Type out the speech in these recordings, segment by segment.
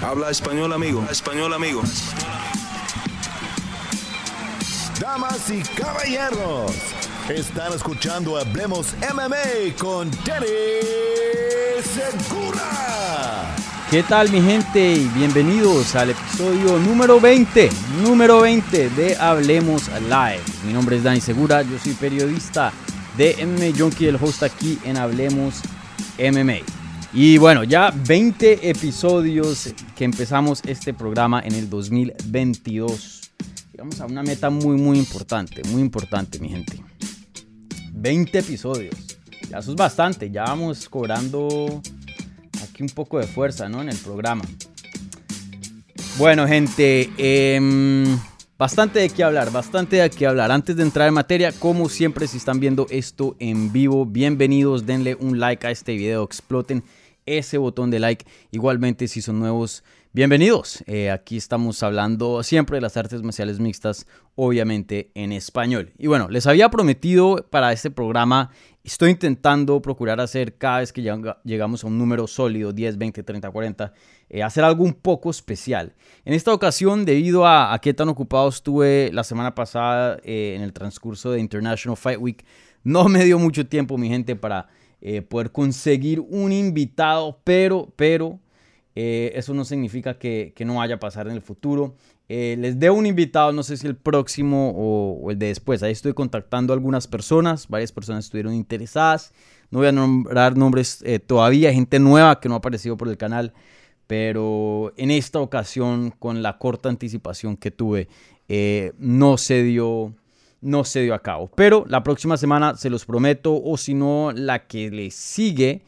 Habla español, amigo. Español, amigo. Damas y caballeros, están escuchando Hablemos MMA con Danny Segura. ¿Qué tal mi gente? Bienvenidos al episodio número 20, número 20 de Hablemos Live. Mi nombre es Dani Segura, yo soy periodista de MMA Junkie, el host aquí en Hablemos MMA. Y bueno, ya 20 episodios que empezamos este programa en el 2022. Llegamos a una meta muy, muy importante, muy importante, mi gente. 20 episodios. Ya eso es bastante, ya vamos cobrando aquí un poco de fuerza, ¿no? En el programa. Bueno, gente, em, bastante de qué hablar, bastante de qué hablar. Antes de entrar en materia, como siempre, si están viendo esto en vivo, bienvenidos, denle un like a este video, exploten ese botón de like. Igualmente, si son nuevos, bienvenidos. Eh, aquí estamos hablando siempre de las artes marciales mixtas, obviamente en español. Y bueno, les había prometido para este programa, estoy intentando procurar hacer cada vez que llegamos a un número sólido, 10, 20, 30, 40, hacer algo un poco especial. En esta ocasión, debido a, a qué tan ocupado estuve la semana pasada eh, en el transcurso de International Fight Week, no me dio mucho tiempo, mi gente, para eh, poder conseguir un invitado, pero, pero eh, eso no significa que, no vaya a pasar en el futuro. Eh, les debo un invitado, no sé si el próximo o, el de después. Ahí estoy contactando a algunas personas, varias personas estuvieron interesadas. No voy a nombrar nombres todavía, gente nueva que no ha aparecido por el canal, pero en esta ocasión, con la corta anticipación que tuve, no se dio no se dio a cabo. Pero la próxima semana se los prometo, o si no, la que le sigue,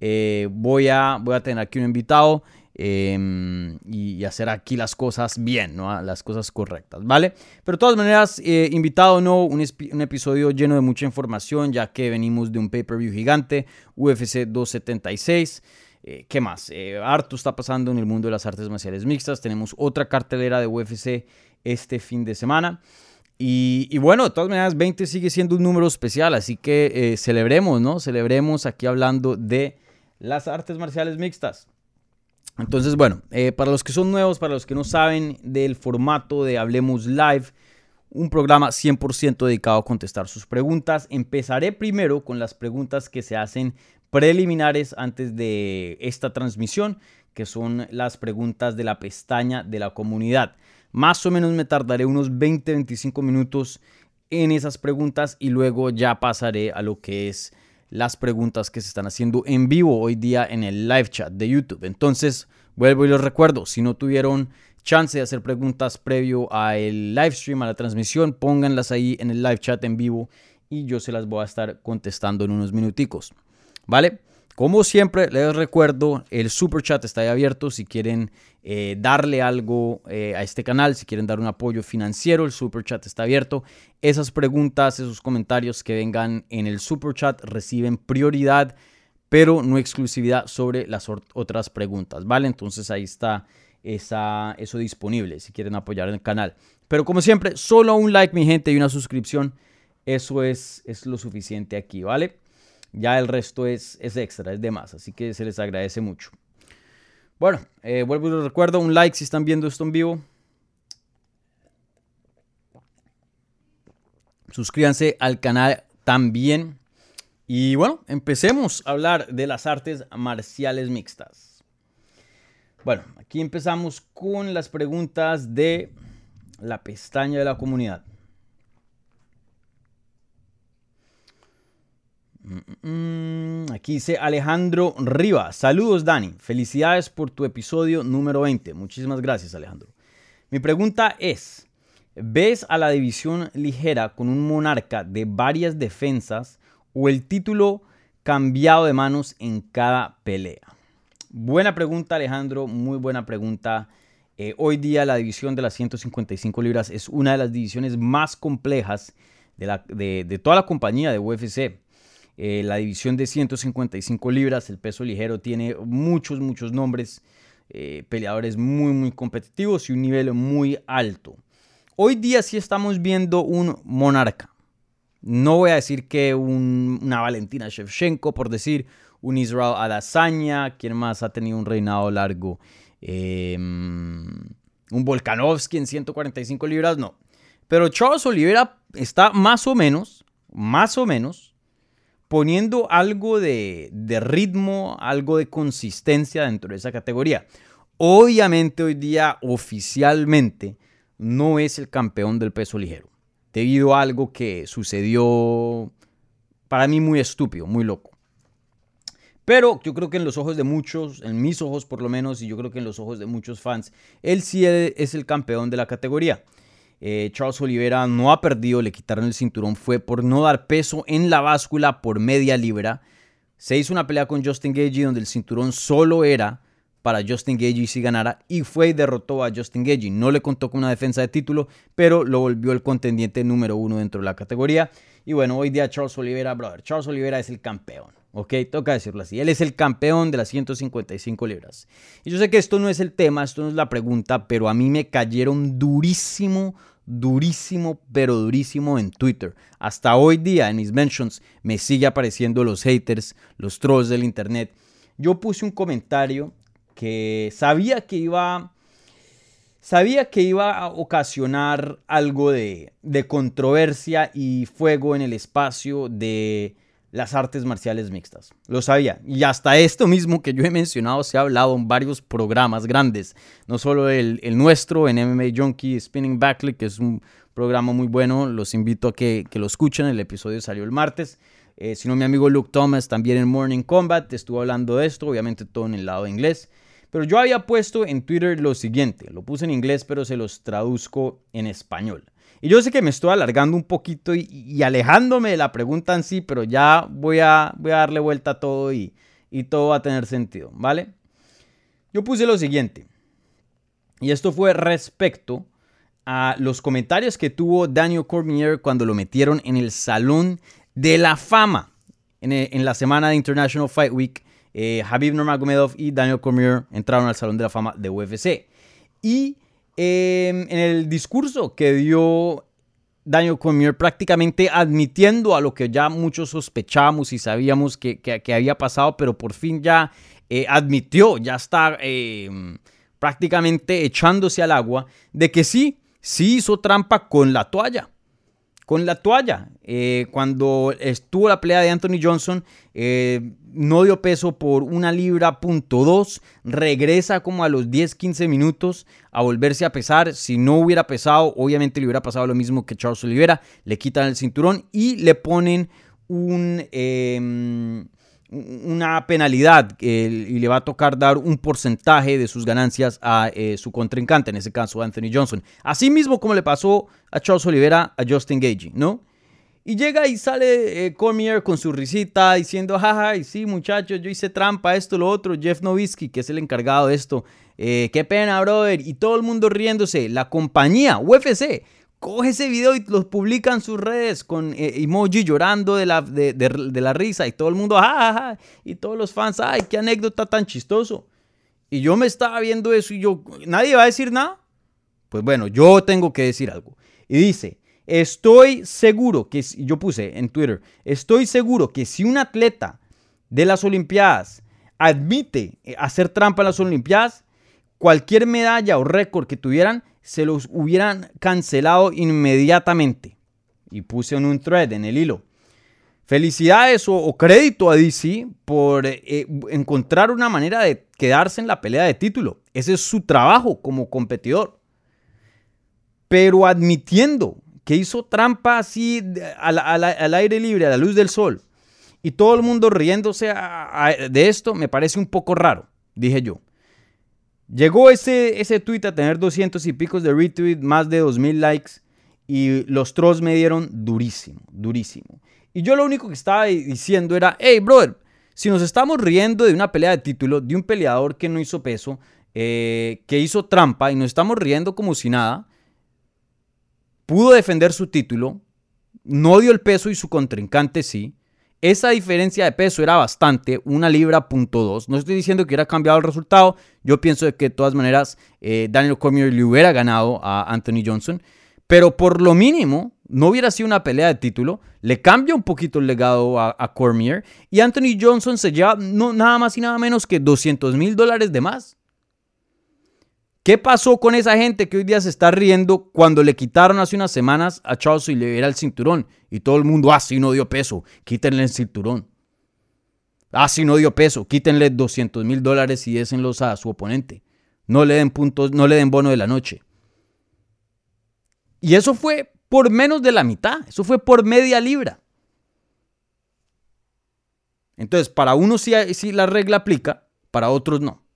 eh, voy, a, voy a tener aquí un invitado em, y, hacer aquí las cosas bien, ¿no? las cosas correctas, ¿vale? Pero de todas maneras, eh, invitado no, un, episodio lleno de mucha información, ya que venimos de un pay-per-view gigante, UFC 276. Eh, ¿Qué más? harto está pasando en el mundo de las artes marciales mixtas. Tenemos otra cartelera de UFC este fin de semana. Y, bueno, de todas maneras, 20 sigue siendo un número especial, así que eh, celebremos, ¿no? Celebremos aquí hablando de las artes marciales mixtas. Entonces, bueno, eh, para los que son nuevos, para los que no saben del formato de Hablemos Live, un programa 100% dedicado a contestar sus preguntas. Empezaré primero con las preguntas que se hacen preliminares antes de esta transmisión, que son las preguntas de la pestaña de la comunidad. Más o menos me tardaré unos 20-25 minutos en esas preguntas y luego ya pasaré a lo que es las preguntas que se están haciendo en vivo hoy día en el live chat de YouTube. Entonces, vuelvo y les recuerdo, si no tuvieron chance de hacer preguntas previo al live stream, a la transmisión, pónganlas ahí en el live chat en vivo y yo se las voy a estar contestando en unos minuticos. ¿Vale? Como siempre, les recuerdo, el super chat está ahí abierto. Si quieren eh, darle algo eh, a este canal, si quieren dar un apoyo financiero, el super chat está abierto. Esas preguntas, esos comentarios que vengan en el super chat reciben prioridad, pero no exclusividad sobre las otras preguntas, ¿vale? Entonces ahí está eso disponible si quieren apoyar el canal. Pero como siempre, solo un like, mi gente, y una suscripción. Eso es, es lo suficiente aquí, ¿vale? Ya el resto es, es extra, es de más, así que se les agradece mucho. Bueno, eh, vuelvo y les recuerdo, un like si están viendo esto en vivo. Suscríbanse al canal también. Y bueno, empecemos a hablar de las artes marciales mixtas. Bueno, aquí empezamos con las preguntas de la pestaña de la comunidad. Aquí dice Alejandro Rivas. Saludos, Dani. Felicidades por tu episodio número 20. Muchísimas gracias, Alejandro. Mi pregunta es: ¿ves a la división ligera con un monarca de varias defensas o el título cambiado de manos en cada pelea? Buena pregunta, Alejandro. Muy buena pregunta. Eh, hoy día la división de las 155 libras es una de las divisiones más complejas de, de toda la compañía de UFC. Eh, la división de 155 libras, el peso ligero, tiene muchos, muchos nombres, eh, peleadores muy, muy competitivos y un nivel muy alto. Hoy día sí estamos viendo un monarca. No voy a decir que una Valentina Shevchenko, por decir un Israel Adesanya, quien más ha tenido un reinado largo Em, un Volkanovski en 145 libras, no. Pero Charles Oliveira está más o menos, más o menos, poniendo algo de, de ritmo, algo de consistencia dentro de esa categoría. Obviamente hoy día oficialmente no es el campeón del peso ligero, debido a algo que sucedió para mí muy estúpido, muy loco. Pero yo creo que en los ojos de muchos, en mis ojos por lo menos, y yo creo que en los ojos de muchos fans, él sí es el campeón de la categoría. Eh, Charles Oliveira no ha perdido, le quitaron el cinturón, fue por no dar peso en la báscula por media libra. Se hizo una pelea con Justin Gagey donde el cinturón solo era para Justin Gagey si ganara y fue y derrotó a Justin Gagey. No le contó con una defensa de título, pero lo volvió el contendiente número uno dentro de la categoría. Y bueno, hoy día Charles Oliveira, brother, Charles Oliveira es el campeón. ¿Ok? Toca decirlo así. Él es el campeón de las 155 libras. Y yo sé que esto no es el tema, esto no es la pregunta, pero a mí me cayeron durísimo, durísimo, pero durísimo en Twitter. Hasta hoy día en mis mentions me sigue apareciendo los haters, los trolls del internet. Yo puse un comentario que sabía que iba... Sabía que iba a ocasionar algo de, de controversia y fuego en el espacio de, las artes marciales mixtas. Lo sabía. Y hasta esto mismo que yo he mencionado se ha hablado en varios programas grandes. No solo el, nuestro en MMA Junkie Spinning Backlick, que es un programa muy bueno. Los invito a que, lo escuchen. El episodio salió el martes. Eh, sino mi amigo Luke Thomas también en Morning Combat estuvo hablando de esto. Obviamente todo en el lado inglés. Pero yo había puesto en Twitter lo siguiente. Lo puse en inglés pero se los traduzco en español. Y yo sé que me estoy alargando un poquito y, alejándome de la pregunta en sí, pero ya voy a, voy a darle vuelta a todo y, y todo va a tener sentido, ¿vale? Yo puse lo siguiente, y esto fue respecto a los comentarios que tuvo Daniel Cormier cuando lo metieron en el Salón de la Fama en, en la semana de International Fight Week. Eh, Habib Nurmagomedov y Daniel Cormier entraron al Salón de la Fama de UFC. Y Em, en el discurso que dio Daniel Cormier prácticamente admitiendo a lo que ya muchos sospechamos y sabíamos que, había pasado, pero por fin ya eh, admitió, ya está em, prácticamente echándose al agua de que sí, sí hizo trampa con la toalla con la toalla. Eh, cuando estuvo la pelea de Anthony Johnson, eh, no dio peso por una libra punto dos. Regresa como a los 10-15 minutos a volverse a pesar. Si no hubiera pesado, obviamente le hubiera pasado lo mismo que Charles Oliveira. Le quitan el cinturón y le ponen un... Em, una penalidad y le va a tocar dar un porcentaje de sus ganancias a eh, su contrincante, en ese caso Anthony Johnson. Así mismo como le pasó a Charles Oliveira, a Justin Gagey, ¿no? Y llega y sale eh, Cormier con su risita diciendo, jaja, y sí muchachos, yo hice trampa, esto, lo otro, Jeff Nowitzki, que es el encargado de esto, eh, qué pena, brother, y todo el mundo riéndose, la compañía, UFC, coge ese video y los publica en sus redes con eh, emoji llorando de la, de, la risa y todo el mundo, ja, y todos los fans, ay, qué anécdota tan chistoso. Y yo me estaba viendo eso y yo, ¿nadie va a decir nada? Pues bueno, yo tengo que decir algo. Y dice, estoy seguro que, yo puse en Twitter, estoy seguro que si un atleta de las Olimpiadas admite eh, hacer trampa en las Olimpiadas, cualquier medalla o récord que tuvieran se los hubieran cancelado inmediatamente. Y puse en un thread, en el hilo. Felicidades o, crédito a DC por eh, encontrar una manera de quedarse en la pelea de título. Ese es su trabajo como competidor. Pero admitiendo que hizo trampa así al, aire libre, a la luz del sol, y todo el mundo riéndose de esto, me parece un poco raro, dije yo. Llegó ese, ese tweet a tener 200 y picos de retweet, más de 2000 likes y los trolls me dieron durísimo, durísimo. Y yo lo único que estaba diciendo era, hey, brother, si nos estamos riendo de una pelea de título, de un peleador que no hizo peso, eh, que hizo trampa y nos estamos riendo como si nada, pudo defender su título, no dio el peso y su contrincante sí, esa diferencia de peso era bastante, una libra punto dos. No estoy diciendo que hubiera cambiado el resultado. Yo pienso que de todas maneras eh, Daniel Cormier le hubiera ganado a Anthony Johnson. Pero por lo mínimo, no hubiera sido una pelea de título. Le cambia un poquito el legado a, Cormier. Y Anthony Johnson se lleva no, nada más y nada menos que 200 mil dólares de más. ¿Qué pasó con esa gente que hoy día se está riendo cuando le quitaron hace unas semanas a Charles Oliveira el cinturón? Y todo el mundo, ah, sí, no dio peso, quítenle el cinturón. Ah, sí, no dio peso, quítenle 200 mil dólares y désenlos a su oponente. No le den puntos, no le den bono de la noche. Y eso fue por menos de la mitad, eso fue por media libra. Entonces, para unos sí, sí la regla aplica, para otros no.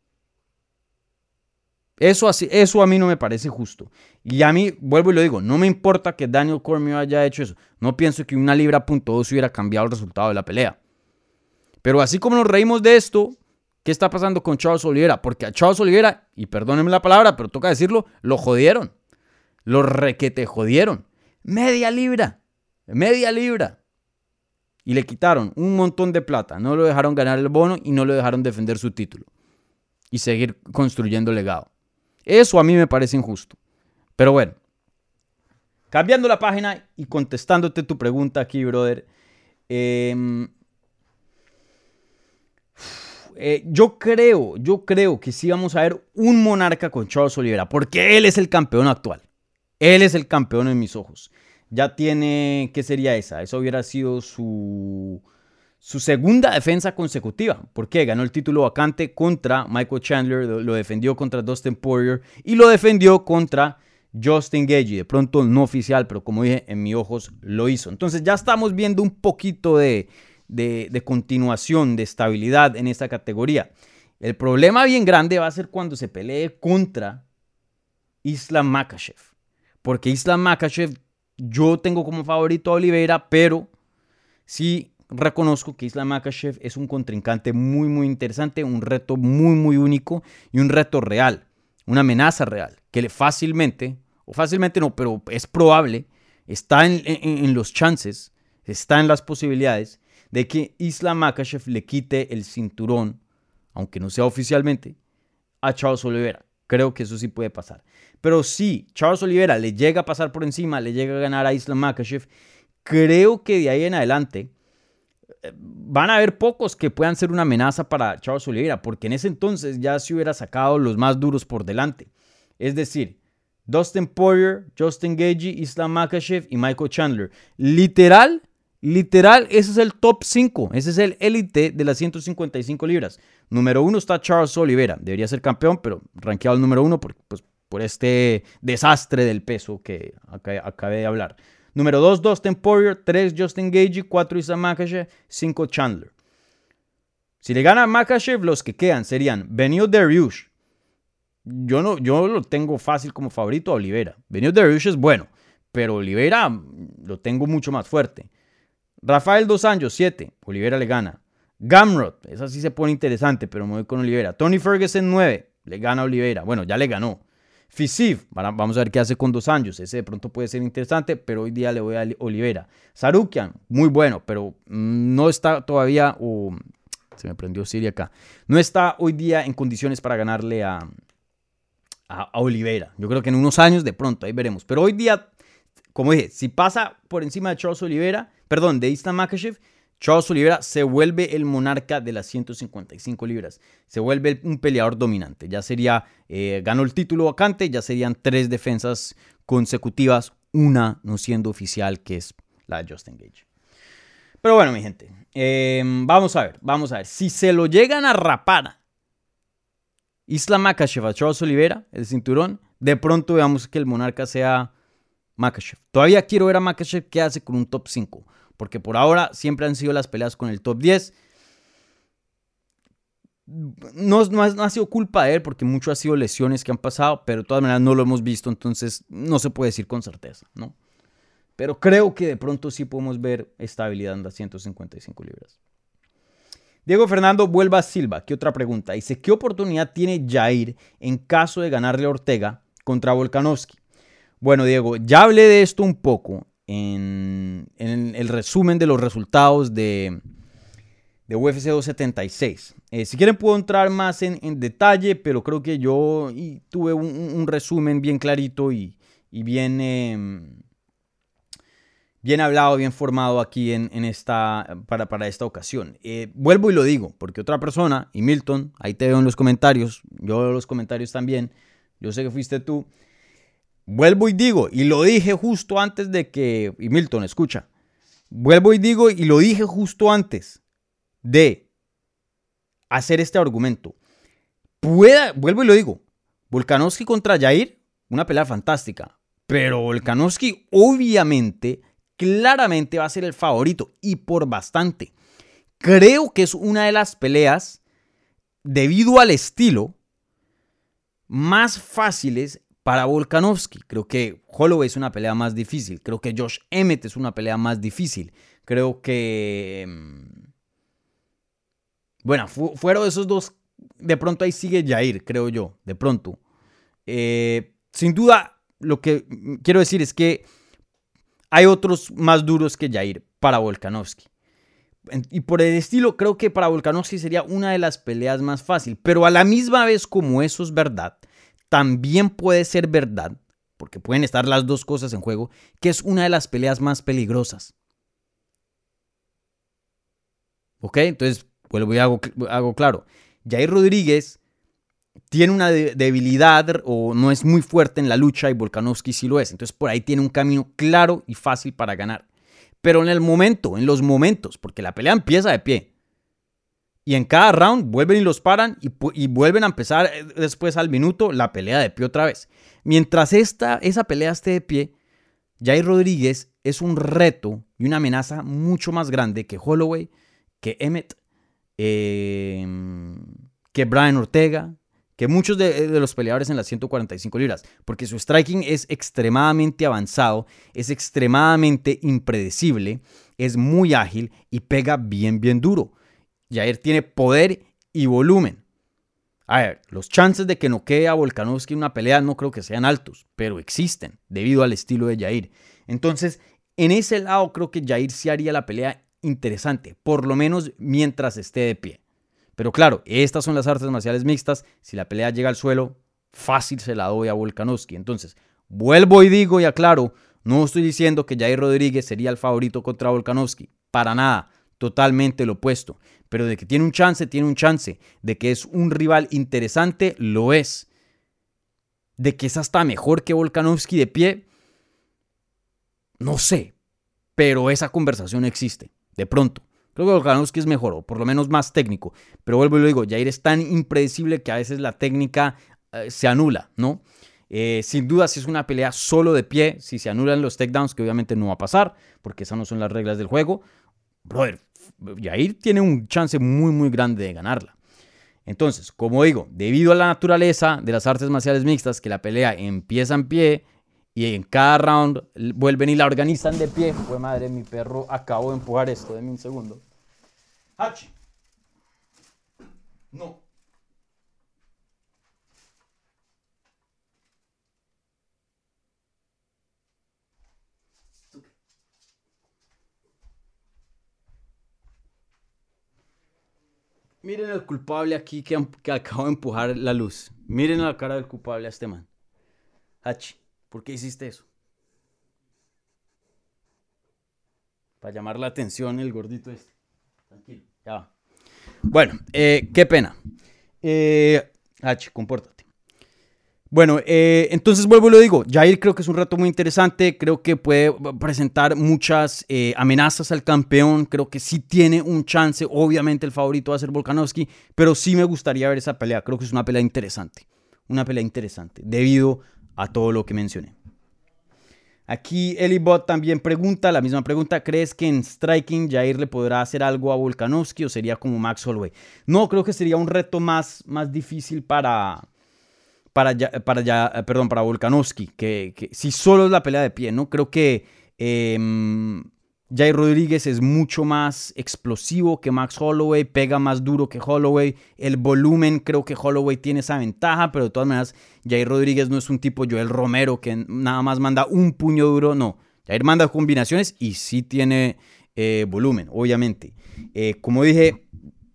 Eso, así, eso a mí no me parece justo. Y a mí, vuelvo y lo digo, no me importa que Daniel Cormier haya hecho eso. No pienso que una libra punto dos hubiera cambiado el resultado de la pelea. Pero así como nos reímos de esto, ¿qué está pasando con Charles Oliveira? Porque a Charles Oliveira, y perdónenme la palabra, pero toca decirlo, lo jodieron. Lo requete jodieron. Media libra. Media libra. Y le quitaron un montón de plata. No lo dejaron ganar el bono y no lo dejaron defender su título. Y seguir construyendo legado. Eso a mí me parece injusto. Pero bueno. Cambiando la página y contestándote tu pregunta aquí, brother. Em, eh, yo creo, yo creo que sí vamos a ver un monarca con Charles Oliveira, porque él es el campeón actual. Él es el campeón en mis ojos ya tiene, ¿qué sería esa? Eso hubiera sido su, su segunda defensa consecutiva. porque Ganó el título vacante contra Michael Chandler, lo, defendió contra Dustin Poirier y lo defendió contra Justin Gagey. De pronto no oficial, pero como dije, en mis ojos lo hizo. Entonces ya estamos viendo un poquito de, de, continuación, de estabilidad en esta categoría. El problema bien grande va a ser cuando se pelee contra Islam Makachev. Porque Islam Makachev yo tengo como favorito a Oliveira, pero sí reconozco que Islam Makachev es un contrincante muy, muy interesante, un reto muy, muy único y un reto real, una amenaza real, que fácilmente, o fácilmente no, pero es probable, está en, los chances, está en las posibilidades de que Islam Makachev le quite el cinturón, aunque no sea oficialmente, a Charles Oliveira. Creo que eso sí puede pasar. Pero si Charles Oliveira le llega a pasar por encima, le llega a ganar a Islam Makhachev, creo que de ahí en adelante van a haber pocos que puedan ser una amenaza para Charles Oliveira, porque en ese entonces ya se hubiera sacado los más duros por delante. Es decir, Dustin Poirier, Justin Gagey, Islam Makhachev y Michael Chandler. Literal, literal, ese es el top 5. Ese es el élite de las 155 libras. Número uno está Charles Oliveira. Debería ser campeón, pero rankeado el número uno por, pues, por este desastre del peso que acabé de hablar. Número dos, Dustin Poirier. Tres, Justin Gagey. Cuatro, Isam Makashev. Cinco, Chandler. Si le gana Makashev, los que quedan serían Benio Dariush. Yo, no, yo lo tengo fácil como favorito a Oliveira. Benio Dariush es bueno, pero Oliveira lo tengo mucho más fuerte. Rafael Dos Anjos, 7. Oliveira le gana. Gamrot, esa sí se pone interesante, pero me voy con Olivera. Tony Ferguson 9, le gana a Olivera. Bueno, ya le ganó. Fisiv, vamos a ver qué hace con dos años. Ese de pronto puede ser interesante, pero hoy día le voy a Olivera. Sarukian, muy bueno, pero no está todavía, se me prendió Siri acá, no está hoy día en condiciones para ganarle a, a, a Olivera. Yo creo que en unos años de pronto, ahí veremos. Pero hoy día, como dije, si pasa por encima de Charles Olivera, perdón, de Istan Makashev, Charles Oliveira se vuelve el monarca de las 155 libras. Se vuelve un peleador dominante. Ya sería, eh, ganó el título vacante, ya serían tres defensas consecutivas, una no siendo oficial, que es la de Justin Gage. Pero bueno, mi gente, em, vamos a ver, vamos a ver. Si se lo llegan a rapar Isla Makashev a Charles Oliveira, el cinturón, de pronto veamos que el monarca sea Makashev. Todavía quiero ver a Makashev qué hace con un top 5 porque por ahora siempre han sido las peleas con el top 10. No, no, ha, sido culpa de él porque mucho ha sido lesiones que han pasado, pero de todas maneras no lo hemos visto, entonces no se puede decir con certeza, ¿no? Pero creo que de pronto sí podemos ver estabilidad en las 155 libras. Diego Fernando vuelva a Silva. ¿Qué otra pregunta? Dice, ¿qué oportunidad tiene Jair en caso de ganarle a Ortega contra Volkanovski? Bueno, Diego, ya hablé de esto un poco en, el resumen de los resultados de, UFC 276. Eh, si quieren puedo entrar más en, detalle, pero creo que yo tuve un, resumen bien clarito y, bien, em, bien hablado, bien formado aquí en, esta, para, para, esta ocasión. Eh, vuelvo y lo digo, porque otra persona, y Milton, ahí te veo en los comentarios, yo veo los comentarios también, yo sé que fuiste tú. Vuelvo y digo, y lo dije justo antes de que, y Milton, escucha, vuelvo y digo, y lo dije justo antes de hacer este argumento. Pueda, vuelvo y lo digo, Volkanovski contra Jair, una pelea fantástica, pero Volkanovski obviamente, claramente va a ser el favorito y por bastante. Creo que es una de las peleas, debido al estilo, más fáciles para Volkanovski. Creo que Holloway es una pelea más difícil. Creo que Josh Emmett es una pelea más difícil. Creo que... Mm, bueno, fueron esos dos. De pronto ahí sigue Jair, creo yo. De pronto. Eh, sin duda, lo que quiero decir es que hay otros más duros que Jair para Volkanovski. Y por el estilo, creo que para Volkanovski sería una de las peleas más fáciles. Pero a la misma vez, como eso es verdad, también puede ser verdad, porque pueden estar las dos cosas en juego, que es una de las peleas más peligrosas. ¿Ok? Entonces, vuelvo y hago, hago claro. Jair Rodríguez tiene una debilidad o no es muy fuerte en la lucha y Volkanovski sí lo es. Entonces, por ahí tiene un camino claro y fácil para ganar. Pero en el momento, en los momentos, porque la pelea empieza de pie. Y en cada round vuelven y los paran y, vuelven a empezar eh, después al minuto la pelea de pie otra vez. Mientras esta, esa pelea esté de pie, Jair Rodríguez es un reto y una amenaza mucho más grande que Holloway, que Emmett, eh, que Brian Ortega, que muchos de, los peleadores en las 145 libras, porque su striking es extremadamente avanzado, es extremadamente impredecible, es muy ágil y pega bien, bien duro. Jair tiene poder y volumen. A ver, los chances de que no quede a Volkanovski en una pelea no creo que sean altos, pero existen debido al estilo de Jair. Entonces, en ese lado creo que Jair sí haría la pelea interesante, por lo menos mientras esté de pie. Pero claro, estas son las artes marciales mixtas. Si la pelea llega al suelo, fácil se la doy a Volkanovski. Entonces, vuelvo y digo y aclaro, no estoy diciendo que Jair Rodríguez sería el favorito contra Volkanovski. Para nada, totalmente lo opuesto. Pero de que tiene un chance, tiene un chance. De que es un rival interesante, lo es. De que es hasta mejor que Volkanovski de pie, no sé. Pero esa conversación existe, de pronto. Creo que Volkanovski es mejor, o por lo menos más técnico. Pero vuelvo y lo digo, Jair es tan impredecible que a veces la técnica eh, se anula, ¿no? Eh, sin duda, si es una pelea solo de pie, si se anulan los takedowns, que obviamente no va a pasar, porque esas no son las reglas del juego, brother, Jair tiene un chance muy, muy grande de ganarla. Entonces, como digo, debido a la naturaleza de las artes marciales mixtas, que la pelea empieza en pie, y en cada round vuelven y la organizan de pie. Fue madre, mi perro acabo de empujar esto. Deme un segundo. Hachi. No. Miren al culpable aquí que, que acabo de empujar la luz. Miren la cara del culpable a este man. Hachi. ¿Por qué hiciste eso? Para llamar la atención el gordito este. Tranquilo, ya va. Bueno, eh, qué pena. Eh, H, compórtate. Bueno, eh, entonces vuelvo y lo digo. Jair creo que es un reto muy interesante. Creo que puede presentar muchas eh, amenazas al campeón. Creo que sí tiene un chance. Obviamente el favorito va a ser Volkanovski. Pero sí me gustaría ver esa pelea. Creo que es una pelea interesante. Una pelea interesante. Debido a todo lo que mencioné. Aquí Elibot también pregunta la misma pregunta. ¿Crees que en striking Jair le podrá hacer algo a Volkanovski o sería como Max Holloway? No, creo que sería un reto más, más difícil para, para, para, perdón, para Volkanovski. Que, si solo es la pelea de pie, ¿no? Creo que em, Jair Rodríguez es mucho más explosivo que Max Holloway, pega más duro que Holloway. El volumen, creo que Holloway tiene esa ventaja, pero de todas maneras, Jair Rodríguez no es un tipo Joel Romero que nada más manda un puño duro, no. Jair manda combinaciones y sí tiene eh, volumen, obviamente. Eh, como dije,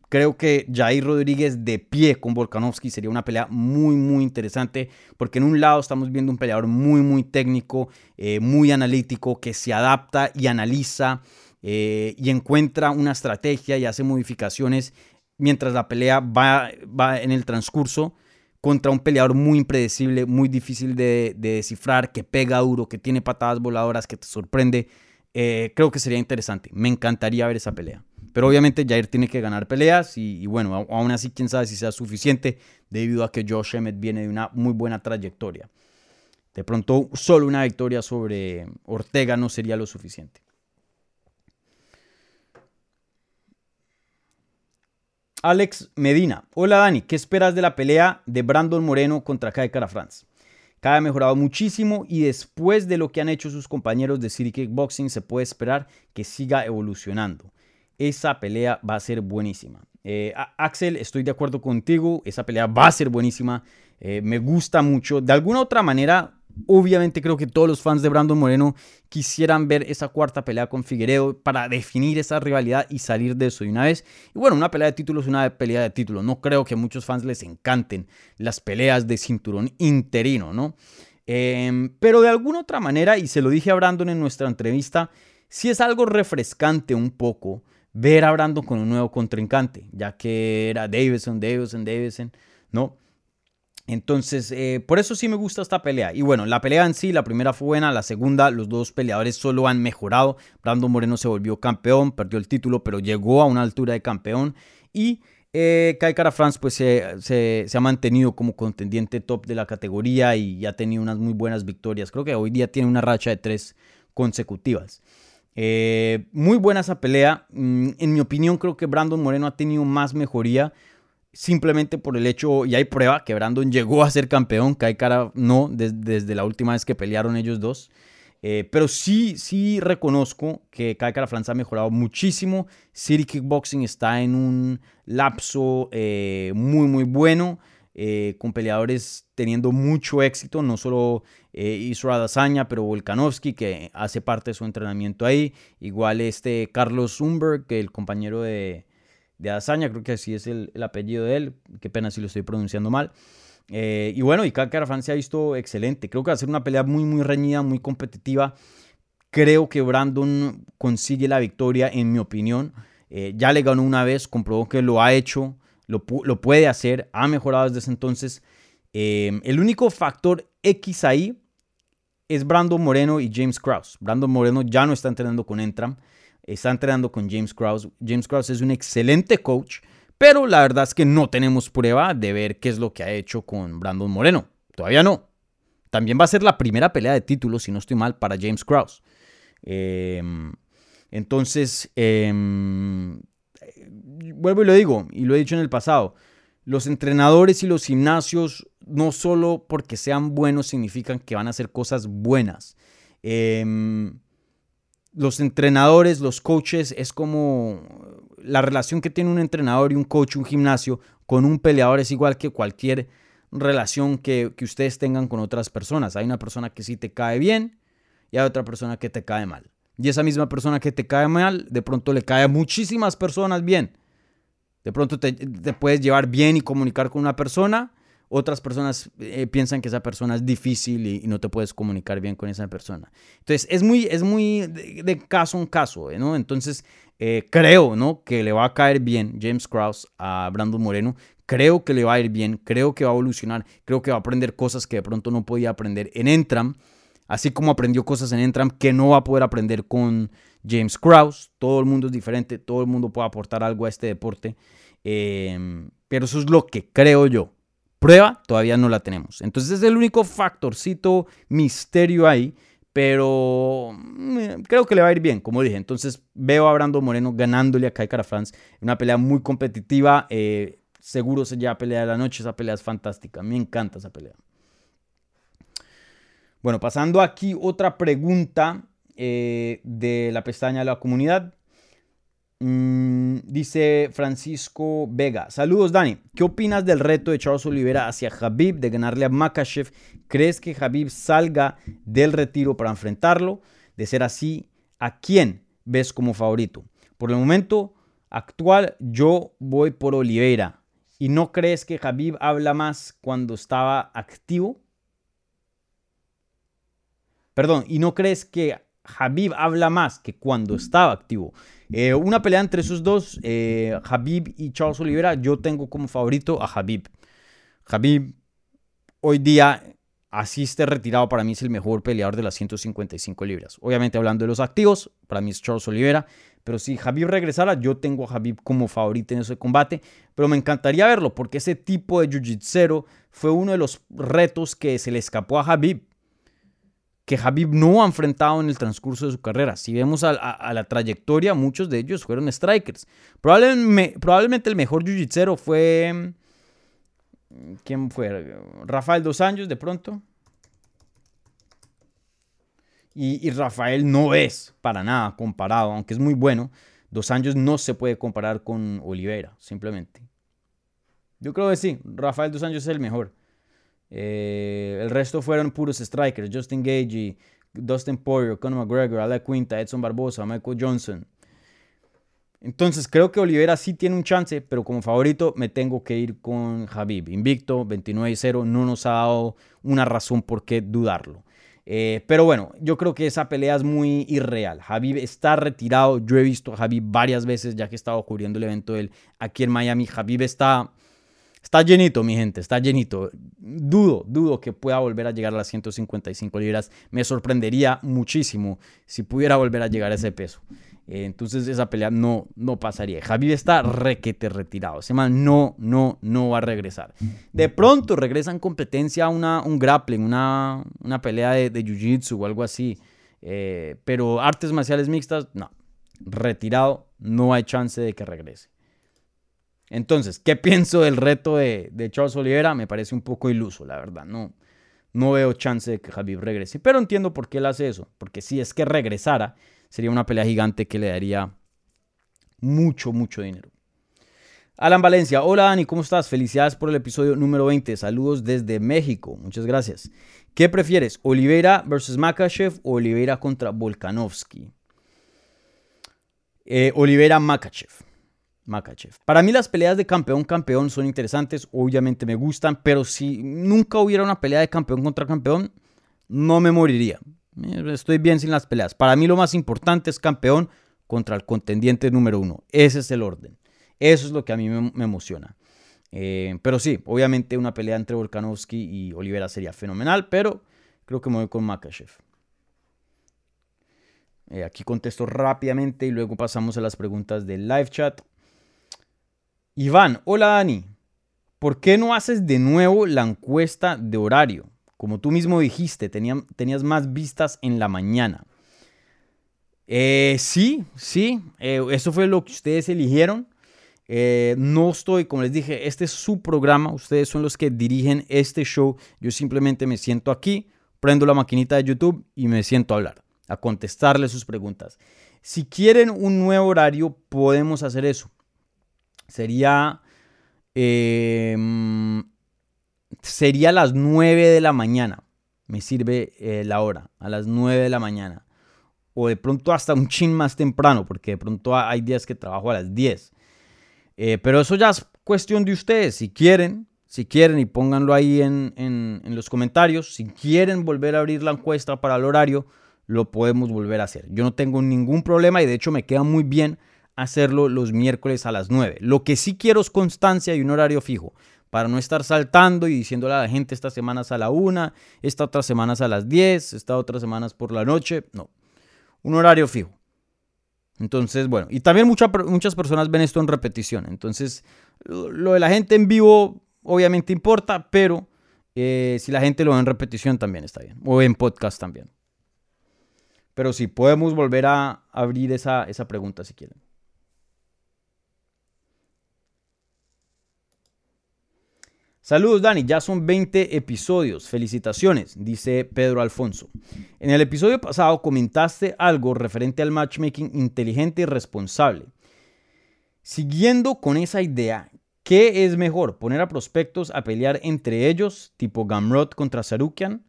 Creo que Jair Rodríguez de pie con Volkanovski sería una pelea muy, muy interesante, porque en un lado estamos viendo un peleador muy, muy técnico, eh, muy analítico, que se adapta y analiza eh, y encuentra una estrategia y hace modificaciones mientras la pelea va, va en el transcurso. contra un peleador muy impredecible, muy difícil de, descifrar, que pega duro, que tiene patadas voladoras, que te sorprende. Eh, creo que sería interesante. Me encantaría ver esa pelea. Pero obviamente Jair tiene que ganar peleas y, bueno, aún así quién sabe si sea suficiente debido a que Josh Emmett viene de una muy buena trayectoria. De pronto solo una victoria sobre Ortega no sería lo suficiente. Alex Medina. Hola Dani, ¿qué esperas de la pelea de Brandon Moreno contra Kai Cara France? Kai ha mejorado muchísimo y después de lo que han hecho sus compañeros de City Kickboxing se puede esperar que siga evolucionando. Esa pelea va a ser buenísima. Eh, Axel, estoy de acuerdo contigo, esa pelea va a ser buenísima. Eh, me gusta mucho. De alguna otra manera, Obviamente creo que todos los fans de Brandon Moreno quisieran ver esa cuarta pelea con Figueredo para definir esa rivalidad y salir de eso de una vez. Y bueno, una pelea de títulos es una pelea de títulos. No creo que a muchos fans les encanten las peleas de cinturón interino, ¿no? Em, pero de alguna otra manera, y se lo dije a Brandon en nuestra entrevista, sí es algo refrescante un poco ver a Brandon con un nuevo contrincante, ya que era Davison, Davison, Davison, ¿no? Entonces, eh, por eso sí me gusta esta pelea. Y bueno, la pelea en sí, la primera fue buena, la segunda, los dos peleadores solo han mejorado. Brandon Moreno se volvió campeón, perdió el título, pero llegó a una altura de campeón. Y eh, Kai France pues se, ha mantenido como contendiente top de la categoría y ha tenido unas muy buenas victorias. Creo que hoy día tiene una racha de tres consecutivas. Eh, muy buena esa pelea. Mm, en mi opinión, creo que Brandon Moreno ha tenido más mejoría simplemente por el hecho, y hay prueba, que Brandon llegó a ser campeón, Kai Cara no, desde la última vez que pelearon ellos dos. Eh, pero sí, sí reconozco que Kai France ha mejorado muchísimo. City Kickboxing está en un lapso eh, muy, muy bueno. Eh, con peleadores teniendo mucho éxito, no solo Israel Dazaña, pero Volkanovski, que hace parte de su entrenamiento ahí. Igual este Carlos Zumberg, que el compañero de, de Azaña, creo que así es el, apellido de él, qué pena si lo estoy pronunciando mal. Eh, y bueno, y Kakar se ha visto excelente, creo que va a ser una pelea muy, muy reñida, muy competitiva. Creo que Brandon consigue la victoria, en mi opinión. Eh, ya le ganó una vez, comprobó que lo ha hecho, lo, puede hacer, ha mejorado desde ese entonces. Eh, el único factor X ahí es Brandon Moreno y James Krause. Brandon Moreno ya no está entrenando con Entram está entrenando con James Krause. James Krause es un excelente coach, pero la verdad es que no tenemos prueba de ver qué es lo que ha hecho con Brandon Moreno. Todavía no. También va a ser la primera pelea de título, si no estoy mal, para James Krause. Em, entonces, em, vuelvo y lo digo, y lo he dicho en el pasado, los entrenadores y los gimnasios no solo porque sean buenos significan que van a hacer cosas buenas. Eh, los entrenadores, los coaches, es como la relación que tiene un entrenador y un coach, un gimnasio, con un peleador es igual que cualquier relación que, ustedes tengan con otras personas. Hay una persona que sí te cae bien y hay otra persona que te cae mal. Y esa misma persona que te cae mal, de pronto le cae a muchísimas personas bien. De pronto te, puedes llevar bien y comunicar con una persona otras personas eh, piensan que esa persona es difícil y, no te puedes comunicar bien con esa persona. Entonces, es muy, es muy de, caso en caso, ¿no? Entonces, eh, creo, ¿no? Que le va a caer bien James Krause a Brandon Moreno. Creo que le va a ir bien, creo que va a evolucionar, creo que va a aprender cosas que de pronto no podía aprender en Entram, así como aprendió cosas en Entram que no va a poder aprender con James Krause. Todo el mundo es diferente, todo el mundo puede aportar algo a este deporte. Eh, pero eso es lo que creo yo. Prueba todavía no la tenemos. Entonces es el único factorcito misterio ahí, pero mm, creo que le va a ir bien, como dije. Entonces veo a Brando Moreno ganándole a Kai France. Una pelea muy competitiva. Eh, seguro se lleva pelea de la noche. Esa pelea es fantástica. Me encanta esa pelea. Bueno, pasando aquí otra pregunta eh, de la pestaña de la comunidad. Mm, dice Francisco Vega. Saludos, Dani. ¿Qué opinas del reto de Charles Oliveira hacia Habib de ganarle a Makachev? ¿Crees que Habib salga del retiro para enfrentarlo? De ser así, ¿a quién ves como favorito? Por el momento actual, yo voy por Oliveira. ¿Y no crees que Habib habla más cuando estaba activo? Perdón, ¿y no crees que Habib habla más que cuando estaba activo? Eh, una pelea entre esos dos, eh, Habib y Charles Oliveira, yo tengo como favorito a Habib. Habib hoy día, así esté retirado, para mí es el mejor peleador de las 155 libras. Obviamente hablando de los activos, para mí es Charles Oliveira. Pero si Habib regresara, yo tengo a Habib como favorito en ese combate. Pero me encantaría verlo porque ese tipo de jiu-jitsu fue uno de los retos que se le escapó a Habib. Que Habib no ha enfrentado en el transcurso de su carrera. Si vemos a, la trayectoria, muchos de ellos fueron strikers. Probablemente, el mejor jiu-jitsu fue. ¿Quién fue? Rafael Dos Años, de pronto. Y, Rafael no es para nada comparado, aunque es muy bueno. Dos años no se puede comparar con Oliveira, simplemente. Yo creo que sí, Rafael Dos Años es el mejor. Eh, el resto fueron puros strikers: Justin Gage, Dustin Poirier, Conor McGregor, Alec Quinta, Edson Barbosa, Michael Johnson. Entonces creo que Oliveira sí tiene un chance, pero como favorito me tengo que ir con Habib. Invicto, 29-0, no nos ha dado una razón por qué dudarlo. Eh, pero bueno, yo creo que esa pelea es muy irreal. Javib está retirado. Yo he visto a Javib varias veces ya que he estado cubriendo el evento de él aquí en Miami. Javib está, está llenito, mi gente, está llenito. Dudo, dudo que pueda volver a llegar a las 155 libras. Me sorprendería muchísimo si pudiera volver a llegar a ese peso. Eh, entonces esa pelea no, no pasaría. Javier está requete retirado. Ese man no, no, no va a regresar. De pronto regresa en competencia una, un grappling, una, una pelea de, jiu-jitsu o algo así. Eh, pero artes marciales mixtas, no. Retirado, no hay chance de que regrese. Entonces, ¿qué pienso del reto de, de Charles Oliveira? Me parece un poco iluso, la verdad. No, no veo chance de que Javier regrese. Pero entiendo por qué él hace eso. Porque si es que regresara, Sería una pelea gigante que le daría mucho, mucho dinero. Alan Valencia, hola Dani, ¿cómo estás? Felicidades por el episodio número 20. Saludos desde México. Muchas gracias. ¿Qué prefieres? ¿Oliveira versus Makachev o Oliveira contra Volkanovski? Eh, Oliveira Makachev. Makachev. Para mí las peleas de campeón campeón son interesantes, obviamente me gustan, pero si nunca hubiera una pelea de campeón contra campeón, no me moriría. Estoy bien sin las peleas. Para mí lo más importante es campeón contra el contendiente número uno. Ese es el orden. Eso es lo que a mí me, emociona. Eh, pero sí, obviamente una pelea entre Volkanovski y Olivera sería fenomenal, pero creo que me voy con Makachev. Eh, aquí contesto rápidamente y luego pasamos a las preguntas del live chat. Iván, hola Dani. ¿Por qué no haces de nuevo la encuesta de horario? Como tú mismo dijiste, tenías más vistas en la mañana. Eh, sí, sí, eh, eso fue lo que ustedes eligieron. Eh, no estoy, como les dije, este es su programa, ustedes son los que dirigen este show. Yo simplemente me siento aquí, prendo la maquinita de YouTube y me siento a hablar, a contestarle sus preguntas. Si quieren un nuevo horario, podemos hacer eso. Sería sería a las 9 de la mañana. Me sirve eh, la hora, a las 9 de la mañana. O de pronto hasta un chin más temprano, porque de pronto hay días que trabajo a las 10. Eh, pero eso ya es cuestión de ustedes. Si quieren, si quieren, y pónganlo ahí en, en los comentarios. Si quieren volver a abrir la encuesta para el horario, lo podemos volver a hacer. Yo no tengo ningún problema y de hecho me queda muy bien hacerlo los miércoles a las 9. Lo que sí quiero es constancia y un horario fijo para no estar saltando y diciéndole a la gente estas semanas a la una, estas otras semanas a las 10, estas otras semanas por la noche. No, un horario fijo. Entonces, bueno, y también muchas personas ven esto en repetición. Entonces, lo de la gente en vivo obviamente importa, pero eh, si la gente lo ve en repetición también está bien. O en podcast también. Pero sí, podemos volver a abrir esa, esa pregunta si quieren. Saludos Dani, ya son 20 episodios, felicitaciones, dice Pedro Alfonso. En el episodio pasado comentaste algo referente al matchmaking inteligente y responsable. Siguiendo con esa idea, ¿qué es mejor? ¿Poner a prospectos a pelear entre ellos, tipo Gamrot contra Sarukian?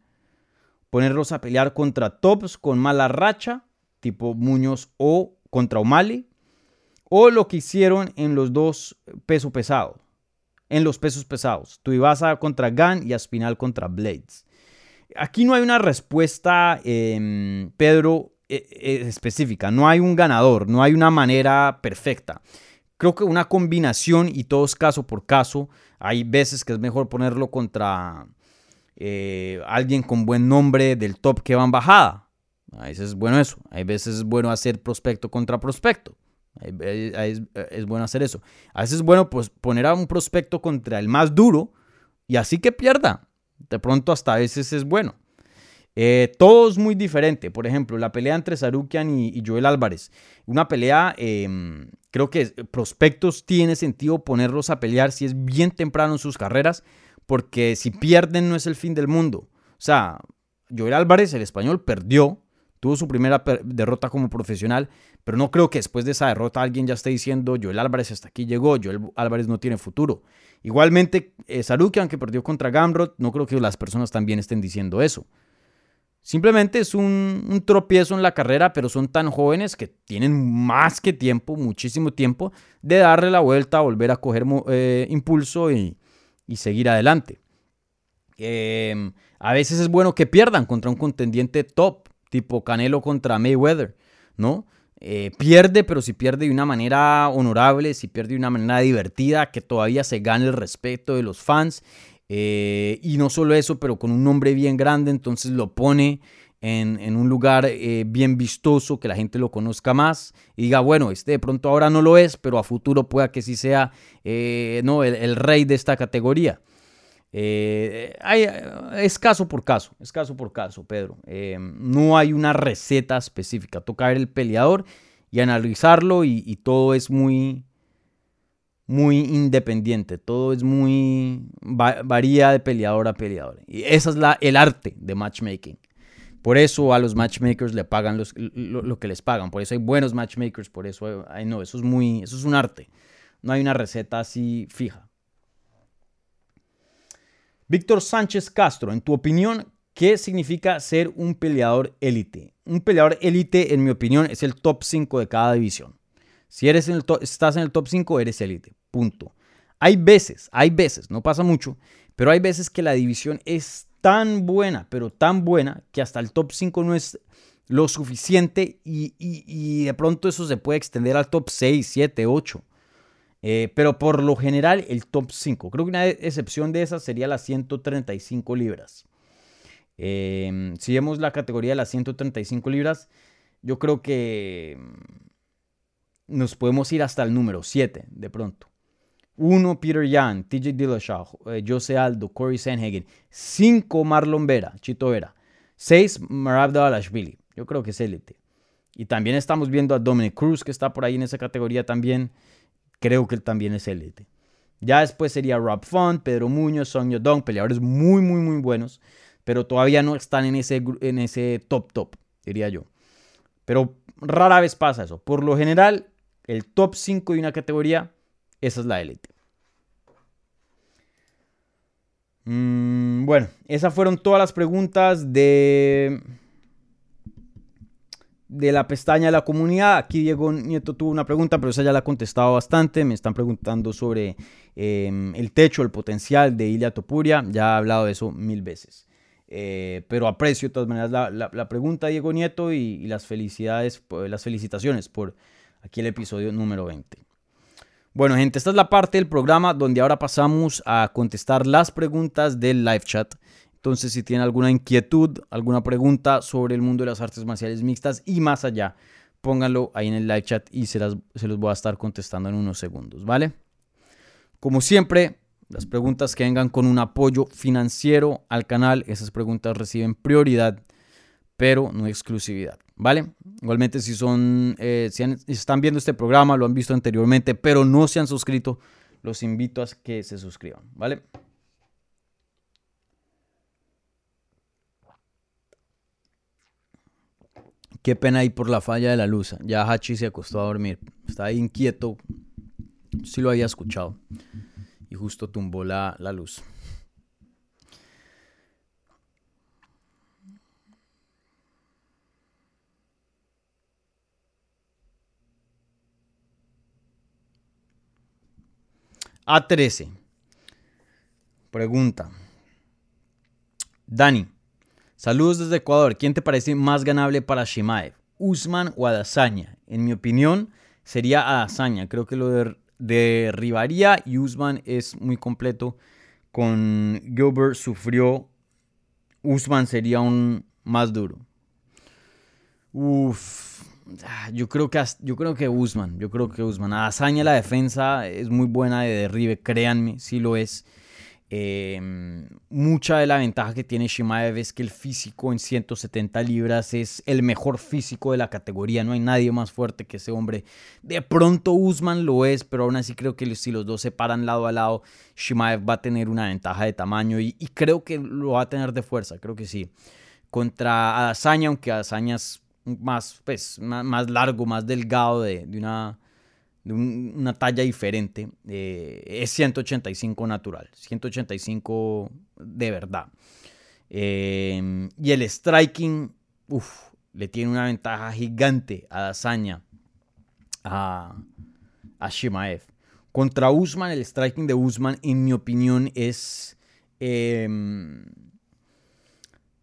¿Ponerlos a pelear contra tops con mala racha, tipo Muñoz o contra O'Malley? ¿O lo que hicieron en los dos peso pesado? En los pesos pesados. Tuivasa contra Gan y Aspinal contra Blades. Aquí no hay una respuesta, em, Pedro, e, e, específica. No hay un ganador, no hay una manera perfecta. Creo que una combinación y todo es caso por caso. Hay veces que es mejor ponerlo contra, eh, alguien con buen nombre del top que va en bajada. A veces es bueno eso. Hay veces es bueno hacer prospecto contra prospecto. Es, bueno hacer eso. A veces es bueno pues, poner a un prospecto contra el más duro y así que pierda. De pronto hasta a veces es bueno. Eh, todo es muy diferente. Por ejemplo, la pelea entre Sarukian y, Joel Álvarez. Una pelea, em, creo que prospectos tiene sentido ponerlos a pelear si es bien temprano en sus carreras, porque si pierden no es el fin del mundo. O sea, Joel Álvarez, el español, perdió, tuvo su primera derrota como profesional, pero no creo que después de esa derrota alguien ya esté diciendo Joel Álvarez hasta aquí llegó, Joel Álvarez no tiene futuro. Igualmente, eh, Sarukian, que perdió contra Gamrot, no creo que las personas también estén diciendo eso. Simplemente es un, tropiezo en la carrera, pero son tan jóvenes que tienen más que tiempo, muchísimo tiempo, de darle la vuelta, volver a coger eh, impulso y, seguir adelante. Em, a veces es bueno que pierdan contra un contendiente top, tipo Canelo contra Mayweather, ¿no? Eh, pierde, pero si pierde de una manera honorable, si pierde de una manera divertida, que todavía se gane el respeto de los fans eh, y no solo eso, pero con un nombre bien grande, entonces lo pone en, un lugar eh, bien vistoso, que la gente lo conozca más y diga, bueno, este de pronto ahora no lo es, pero a futuro pueda que sí sea no, el, rey de esta categoría. Hay, es caso por caso, es caso por caso, Pedro. no hay una receta específica, toca ver el peleador y analizarlo y todo es muy, muy independiente, todo es muy varía de peleador a peleador. Y esa es la, el arte de matchmaking. Por eso a los matchmakers le pagan los, lo, que les pagan, por eso hay buenos matchmakers, por eso hay, no, eso es muy eso es un arte. No hay una receta así fija. Víctor Sánchez Castro, en tu opinión, ¿qué significa ser un peleador élite? Un peleador élite, en mi opinión, es el top 5 de cada división. Si eres en el estás en el top 5, eres élite. Punto. Hay veces, hay veces, no pasa mucho, pero hay veces que la división es tan buena, pero tan buena, que hasta el top 5 no es lo suficiente y, de pronto eso se puede extender al top 6, 7, 8. Pero por lo general el top 5. Creo que una excepción de esas sería las 135 libras. Em, si vemos la categoría de las 135 libras, yo creo que nos podemos ir hasta el número 7 de pronto. 1. Peter Yan, TJ Dillashaw, eh, Jose Aldo, Corey Sanhagen. 5. Marlon Vera, Chito Vera. 6. Marab Dalashvili. Yo creo que es élite. Y también estamos viendo a Dominic Cruz, que está por ahí en esa categoría también. Creo que él también es élite. Ya después sería Rob Font, Pedro Muñoz, Song Yodong, peleadores muy, muy, muy buenos. Pero todavía no están en ese, en ese top, top, diría yo. Pero rara vez pasa eso. Por lo general, el top 5 de una categoría, esa es la élite. Mm, bueno, esas fueron todas las preguntas de, de la pestaña de la comunidad. Aquí Diego Nieto tuvo una pregunta, pero esa ya la ha contestado bastante. Me están preguntando sobre em, el techo, el potencial de Ilia Topuria. Ya he hablado de eso mil veces. Eh, pero aprecio de todas maneras la, pregunta, Diego Nieto, y, las felicidades, las felicitaciones por aquí el episodio número 20. Bueno, gente, esta es la parte del programa donde ahora pasamos a contestar las preguntas del live chat. Entonces, si tienen alguna inquietud, alguna pregunta sobre el mundo de las artes marciales mixtas y más allá, pónganlo ahí en el live chat y se, las, se los voy a estar contestando en unos segundos, ¿vale? Como siempre, las preguntas que vengan con un apoyo financiero al canal, esas preguntas reciben prioridad, pero no exclusividad. ¿Vale? Igualmente, si son, eh, si, están viendo este programa, lo han visto anteriormente, pero no se han suscrito, los invito a que se suscriban, ¿vale? Qué pena ahí por la falla de la luz. Ya Hachi se acostó a dormir. Está ahí inquieto. Sí lo había escuchado. Y justo tumbó la, la luz. A13. Pregunta. Dani. Saludos desde Ecuador. ¿Quién te parece más ganable para Shimaev? ¿Usman o Adazaña? En mi opinión, sería Adazaña. Creo que lo derribaría y Usman es muy completo. Con Gilbert sufrió Usman sería un más duro. Uf, ah, yo creo que yo creo que Usman, yo creo que Usman. Hazaña la defensa es muy buena de derribe, créanme, sí lo es. Em, mucha de la ventaja que tiene Shimaev es que el físico en 170 libras es el mejor físico de la categoría. No hay nadie más fuerte que ese hombre. De pronto Usman lo es, pero aún así creo que si los dos se paran lado a lado, Shimaev va a tener una ventaja de tamaño y, creo que lo va a tener de fuerza. Creo que sí. Contra Adazaña, aunque Adazaña es más, pues, más, largo, más delgado de una de una talla diferente. Eh, es 185 natural, 185 de verdad. Eh, y el striking, le tiene una ventaja gigante a Dazaña, a, a Shimaev. Contra Usman, el striking de Usman, en mi opinión, es... Em,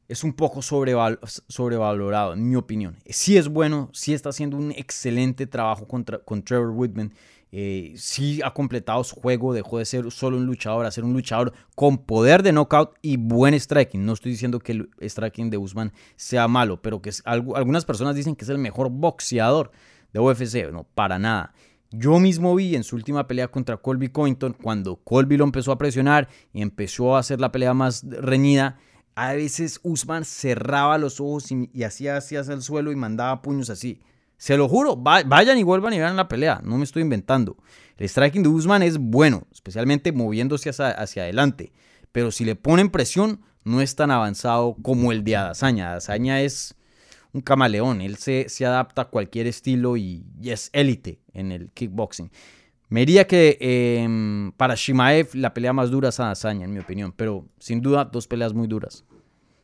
es un poco sobrevalorado, en mi opinión. Sí es bueno, sí está haciendo un excelente trabajo contra, con Trevor Whitman. Eh, sí ha completado su juego, dejó de ser solo un luchador a ser un luchador con poder de knockout y buen striking. No estoy diciendo que el striking de Usman sea malo, pero que algunas personas dicen que es el mejor boxeador de UFC. No, para nada. Yo mismo vi en su última pelea contra Colby Covington, cuando Colby lo empezó a presionar y empezó a hacer la pelea más reñida, a veces Usman cerraba los ojos y, hacía así hacia el suelo y mandaba puños así. Se lo juro, vayan y vuelvan y vean la pelea, no me estoy inventando. El striking de Usman es bueno, especialmente moviéndose hacia, adelante, pero si le ponen presión, no es tan avanzado como el de Adazaña. Adazaña es un camaleón, él se adapta a cualquier estilo y, es élite en el kickboxing. Me diría que em, para Shimaev la pelea más dura es Adazaña, en mi opinión, pero sin duda dos peleas muy duras.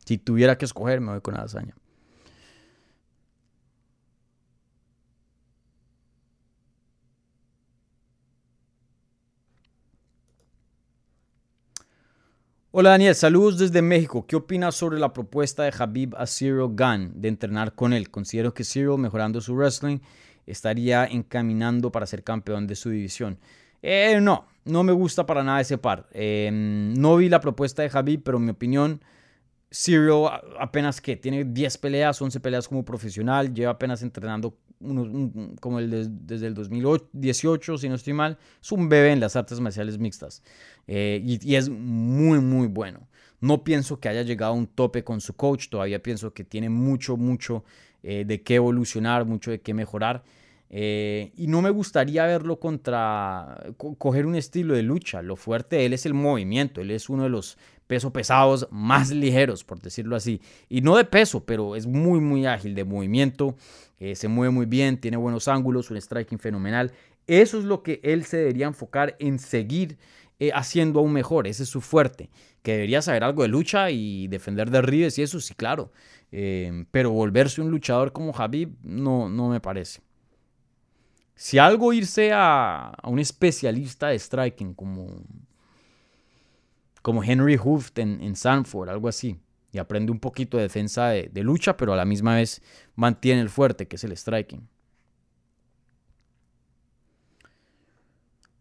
Si tuviera que escoger, me voy con Adazaña. Hola Daniel, saludos desde México. ¿Qué opinas sobre la propuesta de Habib a Cyril Gunn de entrenar con él? Considero que Cyril, mejorando su wrestling, estaría encaminando para ser campeón de su división. Eh, no, no me gusta para nada ese par. Em, no vi la propuesta de Habib, pero en mi opinión Cyril apenas que tiene 10 peleas, 11 peleas como profesional, lleva apenas entrenando como el desde el 2018, si no estoy mal, es un bebé en las artes marciales mixtas eh, y, es muy, muy bueno. No pienso que haya llegado a un tope con su coach, todavía pienso que tiene mucho, mucho eh, de qué evolucionar, mucho de qué mejorar. Eh, y no me gustaría verlo contra, coger un estilo de lucha. Lo fuerte de él es el movimiento. Él es uno de los peso pesados más ligeros, por decirlo así. Y no de peso, pero es muy, muy ágil de movimiento. Eh, se mueve muy bien, tiene buenos ángulos, un striking fenomenal. Eso es lo que él se debería enfocar en seguir haciendo aún mejor. Ese es su fuerte. Que debería saber algo de lucha y defender de Rives y eso sí, claro. Eh, pero volverse un luchador como Habib no, no me parece. Si algo irse a, a un especialista de striking como como Henry Hooft en, Sanford, algo así. Y aprende un poquito de defensa de, lucha, pero a la misma vez mantiene el fuerte, que es el striking.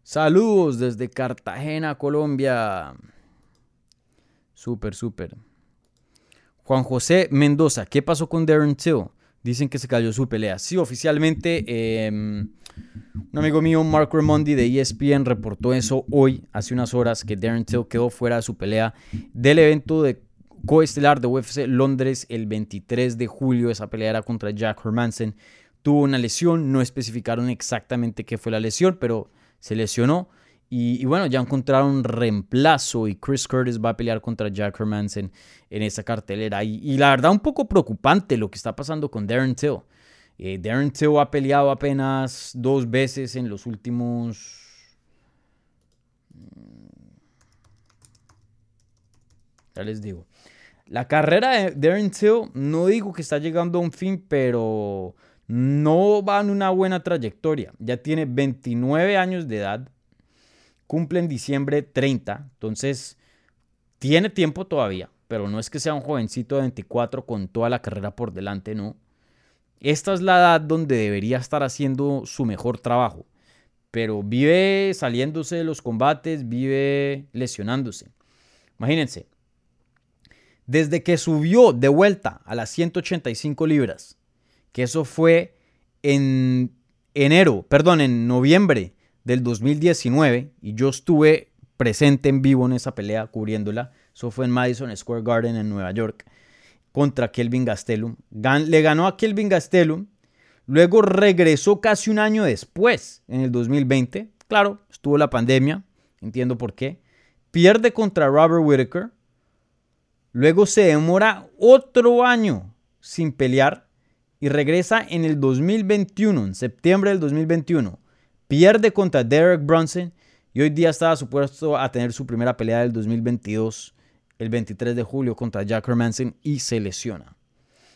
Saludos desde Cartagena, Colombia. Súper, súper. Juan José Mendoza, ¿qué pasó con Darren Till? Dicen que se cayó su pelea. Sí, oficialmente, em, un amigo mío, Mark Ramondi de ESPN, reportó eso hoy, hace unas horas, que Darren Till quedó fuera de su pelea del evento de coestelar de UFC Londres el 23 de julio. Esa pelea era contra Jack Hermansen. Tuvo una lesión, no especificaron exactamente qué fue la lesión, pero se lesionó. Y, bueno, ya encontraron reemplazo y Chris Curtis va a pelear contra Jack Hermansen en esa cartelera. Y, la verdad, un poco preocupante lo que está pasando con Darren Till. Eh, Darren Till ha peleado apenas dos veces en los últimos. Mm, ya les digo. La carrera de Darren Till, no digo que está llegando a un fin, pero no va en una buena trayectoria. Ya tiene 29 años de edad cumple en diciembre 30, entonces tiene tiempo todavía, pero no es que sea un jovencito de 24 con toda la carrera por delante, no. Esta es la edad donde debería estar haciendo su mejor trabajo, pero vive saliéndose de los combates, vive lesionándose. Imagínense, Desde que subió de vuelta a las 185 libras, que eso fue en enero, perdón, en noviembre del 2019, y yo estuve presente en vivo en esa pelea cubriéndola, eso fue en Madison Square Garden en Nueva York, contra Kelvin Gastelum. le ganó a Kelvin Gastelum, luego regresó casi un año después, en el 2020, claro, estuvo la pandemia, entiendo por qué, pierde contra Robert Whitaker, luego se demora otro año sin pelear y regresa en el 2021, en septiembre del 2021. Pierde contra Derek Brunson y hoy día estaba supuesto a tener su primera pelea del 2022, el 23 de julio contra Jack Hermanson y se lesiona.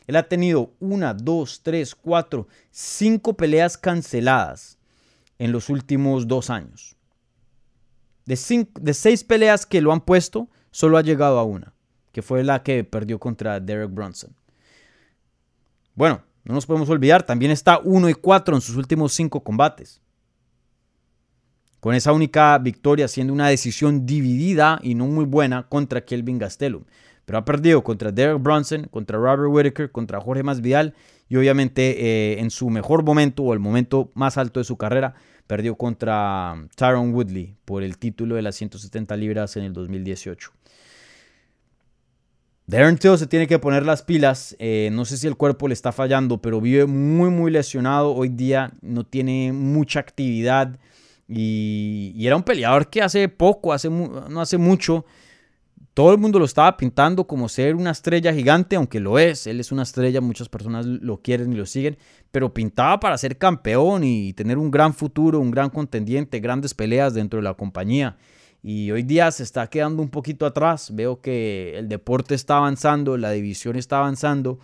Él ha tenido una, dos, tres, cuatro, cinco peleas canceladas en los últimos dos años. De, de seis peleas que lo han puesto, solo ha llegado a una, que fue la que perdió contra Derek Brunson. Bueno, no nos podemos olvidar, también está 1 y 4 en sus últimos 5 combates. Con esa única victoria siendo una decisión dividida y no muy buena contra Kelvin Gastelum. Pero ha perdido contra Derek Brunson, contra Robert Whitaker, contra Jorge Masvidal y obviamente eh, en su mejor momento o el momento más alto de su carrera perdió contra Tyron Woodley por el título de las 170 libras en el 2018. Darren Till se tiene que poner las pilas. Eh, no sé si el cuerpo le está fallando, pero vive muy, muy lesionado. Hoy día no tiene mucha actividad. Y, era un peleador que hace poco, hace, no hace mucho, todo el mundo lo estaba pintando como ser una estrella gigante, aunque lo es. Él es una estrella, muchas personas lo quieren y lo siguen. Pero pintaba para ser campeón y tener un gran futuro, un gran contendiente, grandes peleas dentro de la compañía y hoy día se está quedando un poquito atrás. Veo que el deporte está avanzando, la división está avanzando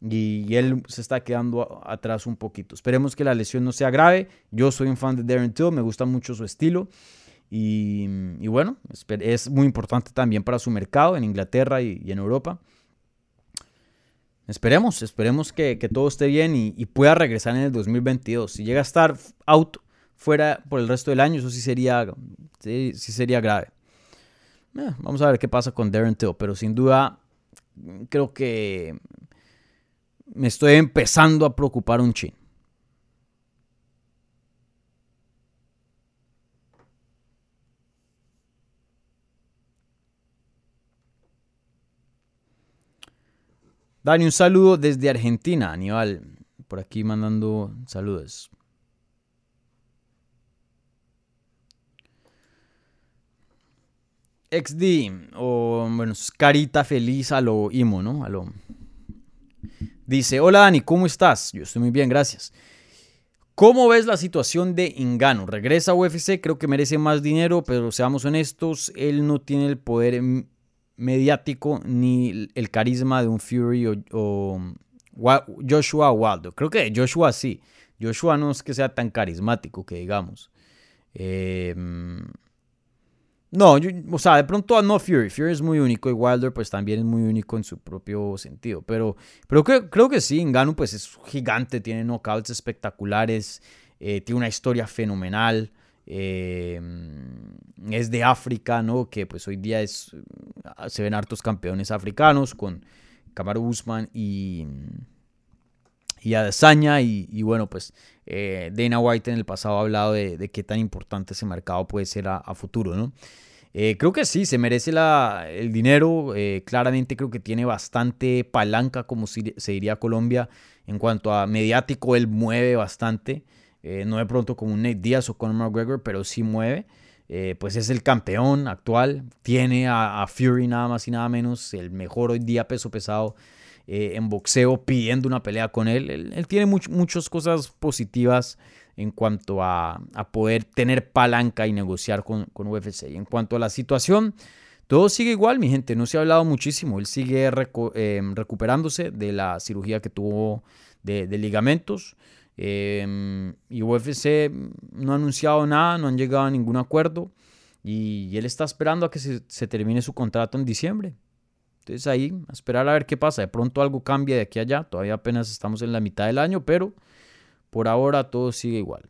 y, él se está quedando atrás un poquito. Esperemos que la lesión no sea grave. Yo soy un fan de Darren Till, me gusta mucho su estilo. Y, bueno, es muy importante también para su mercado en Inglaterra y, en Europa. Esperemos, esperemos que, todo esté bien y, y, pueda regresar en el 2022. Si llega a estar out fuera por el resto del año, eso sí sería, sí, sería grave. Eh, vamos a ver qué pasa con Darren Till, pero sin duda creo que me estoy empezando a preocupar un chin. Dani, un saludo desde Argentina, Aníbal. Por aquí mandando saludos. XD, o bueno, carita feliz a lo Imo, ¿no? A lo... Dice, hola Dani, ¿cómo estás? Yo estoy muy bien, gracias. ¿Cómo ves la situación de Ingano? Regresa a UFC, creo que merece más dinero, pero seamos honestos, él no tiene el poder mediático ni el carisma de un Fury o, Joshua Waldo. Creo que Joshua sí. Joshua no es que sea tan carismático que digamos. Eh, no, o sea, de pronto no Fury. Fury es muy único y Wilder pues también es muy único en su propio sentido. Pero, pero creo, que sí, Ngannou pues es gigante, tiene knockouts espectaculares, eh, tiene una historia fenomenal. Eh, es de África, ¿no? Que pues hoy día se ven hartos campeones africanos con Kamaru Usman y, y Adesanya. Y, y bueno, pues eh, Dana White en el pasado ha hablado de, qué tan importante ese mercado puede ser a, futuro, ¿no? Eh, creo que sí, se merece el dinero. Eh, claramente creo que tiene bastante palanca, como se diría Colombia, en cuanto a mediático, él mueve bastante. no de pronto como un Nate Diaz o Conor McGregor, pero sí mueve. pues es el campeón actual. Tiene a, Fury nada más y nada menos, el mejor hoy día peso pesado eh, en boxeo pidiendo una pelea con él. Él, tiene muchas cosas positivas en cuanto a, poder tener palanca y negociar con, con UFC. Y en cuanto a la situación, todo sigue igual, mi gente. No se ha hablado muchísimo. Él sigue em, recuperándose de la cirugía que tuvo de, ligamentos. Em, y UFC no ha anunciado nada, no han llegado a ningún acuerdo. Y, él está esperando a que se termine su contrato en diciembre. Entonces ahí, a esperar a ver qué pasa. De pronto algo cambia de aquí a allá. Todavía apenas estamos en la mitad del año, pero por ahora todo sigue igual.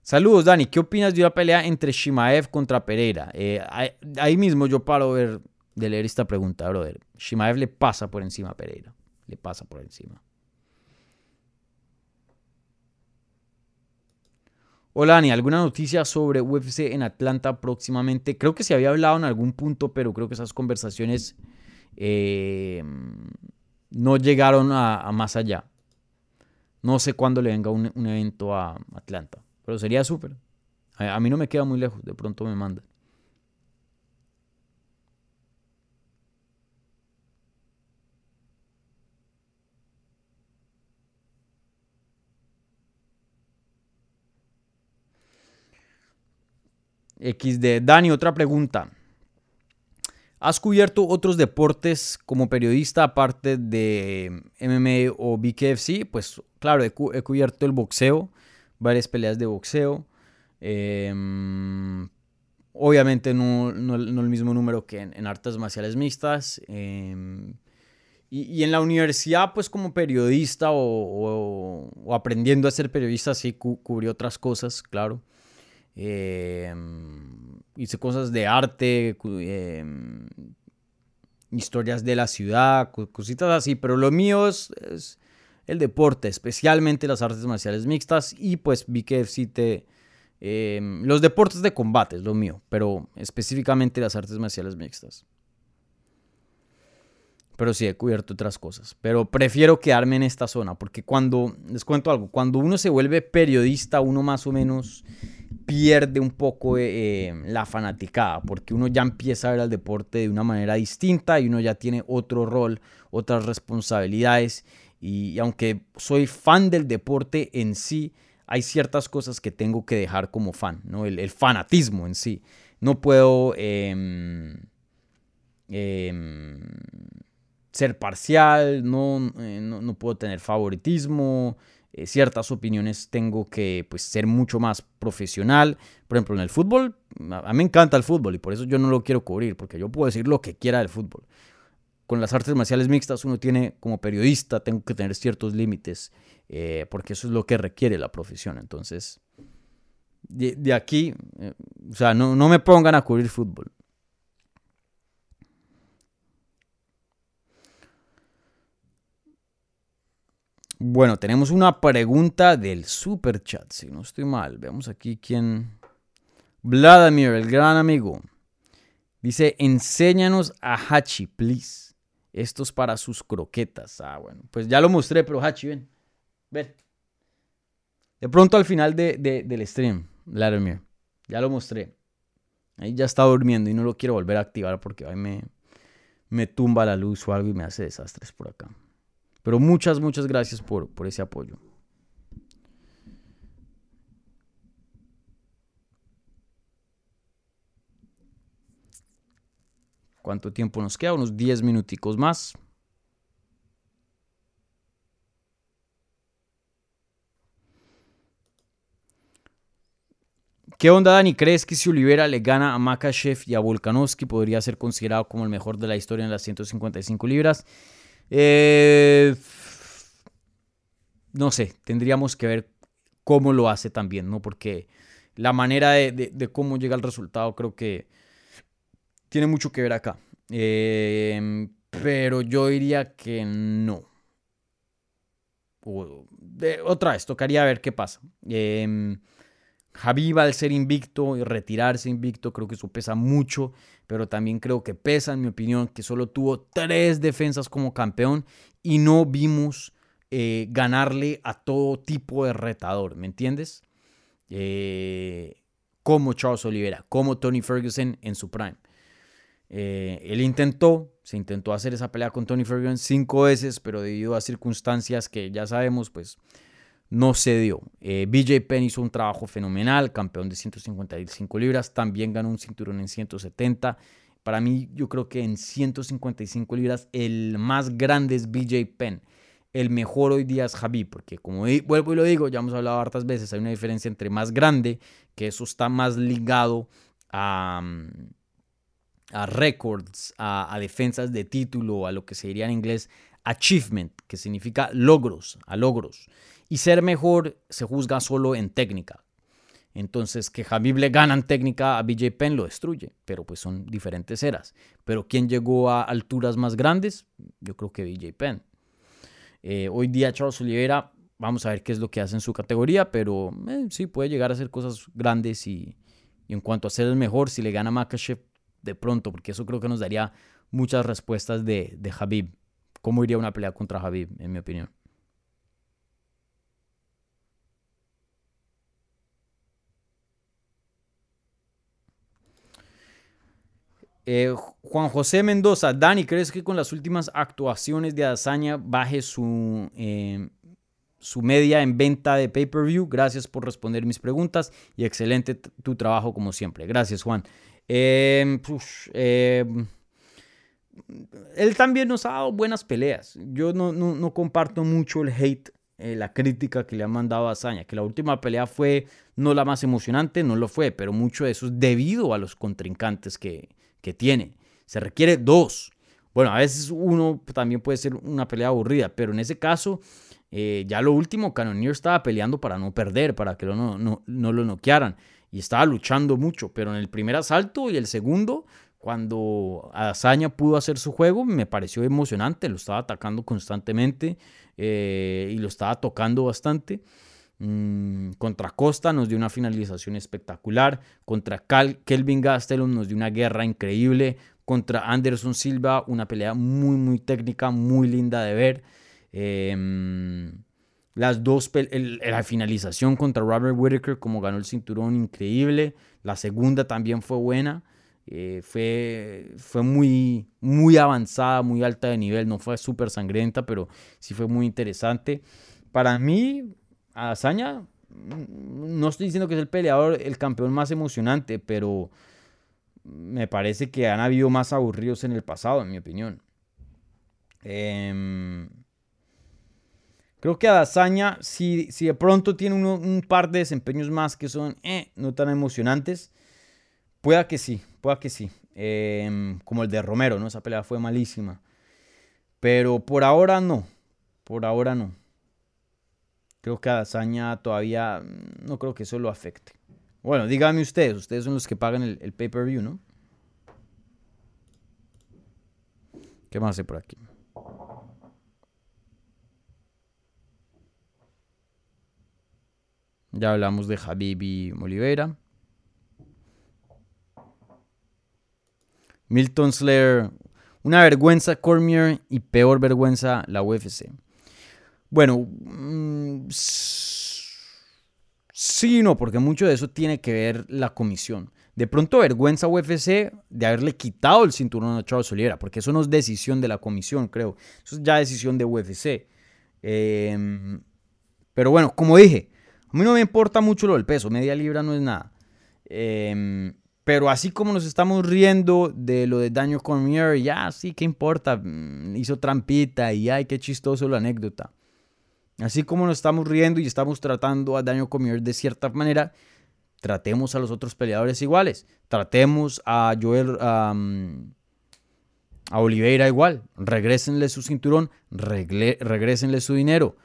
Saludos, Dani. ¿Qué opinas de una pelea entre Shimaev contra Pereira? Eh, ahí, mismo yo paro de leer esta pregunta, brother. Shimaev le pasa por encima a Pereira. Le pasa por encima. Hola Dani, ¿alguna noticia sobre UFC en Atlanta próximamente? Creo que se había hablado en algún punto, pero creo que esas conversaciones eh, no llegaron a, más allá. No sé cuándo le venga un evento a Atlanta. Pero sería súper. A, mí no me queda muy lejos, de pronto me manda. XD. Dani, otra pregunta. ¿Has cubierto otros deportes como periodista aparte de MMA o BKFC? Pues claro, he cubierto el boxeo, varias peleas de boxeo. Em, obviamente no, el mismo número que en, artes marciales mixtas. Em, y, en la universidad, pues como periodista o, aprendiendo a ser periodista, sí cubrí otras cosas, claro. Em, hice cosas de arte, historias de la ciudad, cositas así, pero lo mío es el deporte, especialmente las artes marciales mixtas y pues vi que te... Em, los deportes de combate es lo mío, pero específicamente las artes marciales mixtas. Pero sí he cubierto otras cosas. Pero prefiero quedarme en esta zona porque cuando, les cuento algo, cuando uno se vuelve periodista, uno más o menos pierde un poco eh, la fanaticada, porque uno ya empieza a ver al deporte de una manera distinta y uno ya tiene otro rol, otras responsabilidades y, aunque soy fan del deporte en sí, hay ciertas cosas que tengo que dejar como fan, ¿no? El, fanatismo en sí. No puedo em, em, ser parcial, no, eh, no, puedo tener favoritismo. Eh, ciertas opiniones tengo que pues, ser mucho más profesional. Por ejemplo, en el fútbol, a mí me encanta el fútbol y por eso yo no lo quiero cubrir, porque yo puedo decir lo que quiera del fútbol con las artes marciales mixtas uno tiene, como periodista, tengo que tener ciertos límites, eh, porque eso es lo que requiere la profesión. Entonces, de, aquí, eh, o sea, no, no me pongan a cubrir fútbol. Bueno, tenemos una pregunta del super chat, si no estoy mal. Veamos aquí quién. Vladimir, el gran amigo. Dice, enséñanos a Hachi, please. Estos para sus croquetas. Ah, bueno. Pues ya lo mostré, pero Hachi, ven. Ven. De pronto al final de, del stream, Vladimir. Ya lo mostré. Ahí ya está durmiendo y no lo quiero volver a activar porque ahí me, me tumba la luz o algo y me hace desastres por acá. Pero muchas, muchas gracias por, por ese apoyo. ¿Cuánto tiempo nos queda? Unos 10 minuticos más. ¿Qué onda, Dani? ¿Crees que si Olivera le gana a Makachev y a Volkanovski podría ser considerado como el mejor de la historia en las 155 libras? Eh, no sé, tendríamos que ver cómo lo hace también, ¿no? Porque la manera de cómo llega el resultado creo que tiene mucho que ver acá. Em, pero yo diría que no. otra vez, tocaría ver qué pasa. Eh, al ser invicto y retirarse invicto, creo que eso pesa mucho, pero también creo que pesa, en mi opinión, que solo tuvo tres defensas como campeón y no vimos eh, ganarle a todo tipo de retador, ¿me entiendes? Eh, como Charles Oliveira, como Tony Ferguson en su prime. Eh, él intentó, se intentó hacer esa pelea con Tony Ferguson cinco veces, pero debido a circunstancias que ya sabemos, pues no se dio. Eh, BJ Penn hizo un trabajo fenomenal, campeón de 155 libras, también ganó un cinturón en 170. Para mí, yo creo que en 155 libras el más grande es BJ Penn. El mejor hoy día es Javi, porque como vuelvo y lo digo, ya hemos hablado hartas veces, hay una diferencia entre más grande, que eso está más ligado a... Mm, a records, a, defensas de título, a lo que se diría en inglés achievement, que significa logros, a logros. Y ser mejor se juzga solo en técnica. Entonces, que Habib le gana en técnica a BJ Penn lo destruye, pero pues son diferentes eras. Pero ¿quién llegó a alturas más grandes? Yo creo que BJ Penn. Eh, hoy día Charles Oliveira, vamos a ver qué es lo que hace en su categoría, pero eh, sí puede llegar a hacer cosas grandes y, en cuanto a ser el mejor, si le gana a de pronto, porque eso creo que nos daría muchas respuestas de, de Habib. ¿Cómo iría una pelea contra Habib, en mi opinión? Eh, Juan José Mendoza, Dani, ¿crees que con las últimas actuaciones de Azaña baje su, eh, su media en venta de pay-per-view? Gracias por responder mis preguntas y excelente tu trabajo como siempre. Gracias, Juan. Em, em, él también nos ha dado buenas peleas. Yo no, no, comparto mucho el hate, eh, la crítica que le han mandado a que la última pelea fue no la más emocionante, no lo fue, pero mucho de eso es debido a los contrincantes que, que tiene. Se requiere dos. Bueno, a veces uno también puede ser una pelea aburrida, pero en ese caso, eh, ya lo último, Cannonier estaba peleando para no perder, para que no, no, no lo noquearan. Y estaba luchando mucho, pero en el primer asalto y el segundo, cuando Azaña pudo hacer su juego, me pareció emocionante. Lo estaba atacando constantemente eh, y lo estaba tocando bastante. Mm, contra Costa nos dio una finalización espectacular. Contra Kelvin Gastelum nos dio una guerra increíble. Contra Anderson Silva, una pelea muy, muy técnica, muy linda de ver. Em, las dos, la finalización contra Robert Whitaker, como ganó el cinturón, increíble. La segunda también fue buena. Eh, fue, fue muy, muy avanzada, muy alta de nivel. No fue súper sangrienta, pero sí fue muy interesante. Para mí, Azaña, mm, no estoy diciendo que es el peleador, el campeón más emocionante, pero me parece que han habido más aburridos en el pasado, en mi opinión. Em, creo que Adazaña, si, si de pronto tiene un par de desempeños más que son eh, no tan emocionantes, pueda que sí, pueda que sí. Em, como el de Romero, ¿no? Esa pelea fue malísima. Pero por ahora no. Por ahora no. Creo que a Dazaña todavía mm, no creo que eso lo afecte. Bueno, díganme ustedes, ustedes son los que pagan el, pay-per-view, ¿no? ¿Qué más hay por aquí? Ya hablamos de Habibi Oliveira. Milton Slayer, una vergüenza Cormier y peor vergüenza la UFC. Bueno, mm, sí no, porque mucho de eso tiene que ver la comisión. De pronto vergüenza UFC de haberle quitado el cinturón a Charles Oliveira, porque eso no es decisión de la comisión, creo. Eso es ya decisión de UFC. Em, pero bueno, como dije, a mí no me importa mucho lo del peso, media libra no es nada. Em, pero así como nos estamos riendo de lo de Daniel Cormier, ya sí, ¿qué importa? Mm, hizo trampita y ay, qué chistoso la anécdota. Así como nos estamos riendo y estamos tratando a Daniel Cormier de cierta manera, tratemos a los otros peleadores iguales. Tratemos a Joel, a Oliveira igual. Regrésenle su cinturón, regrésenle su dinero.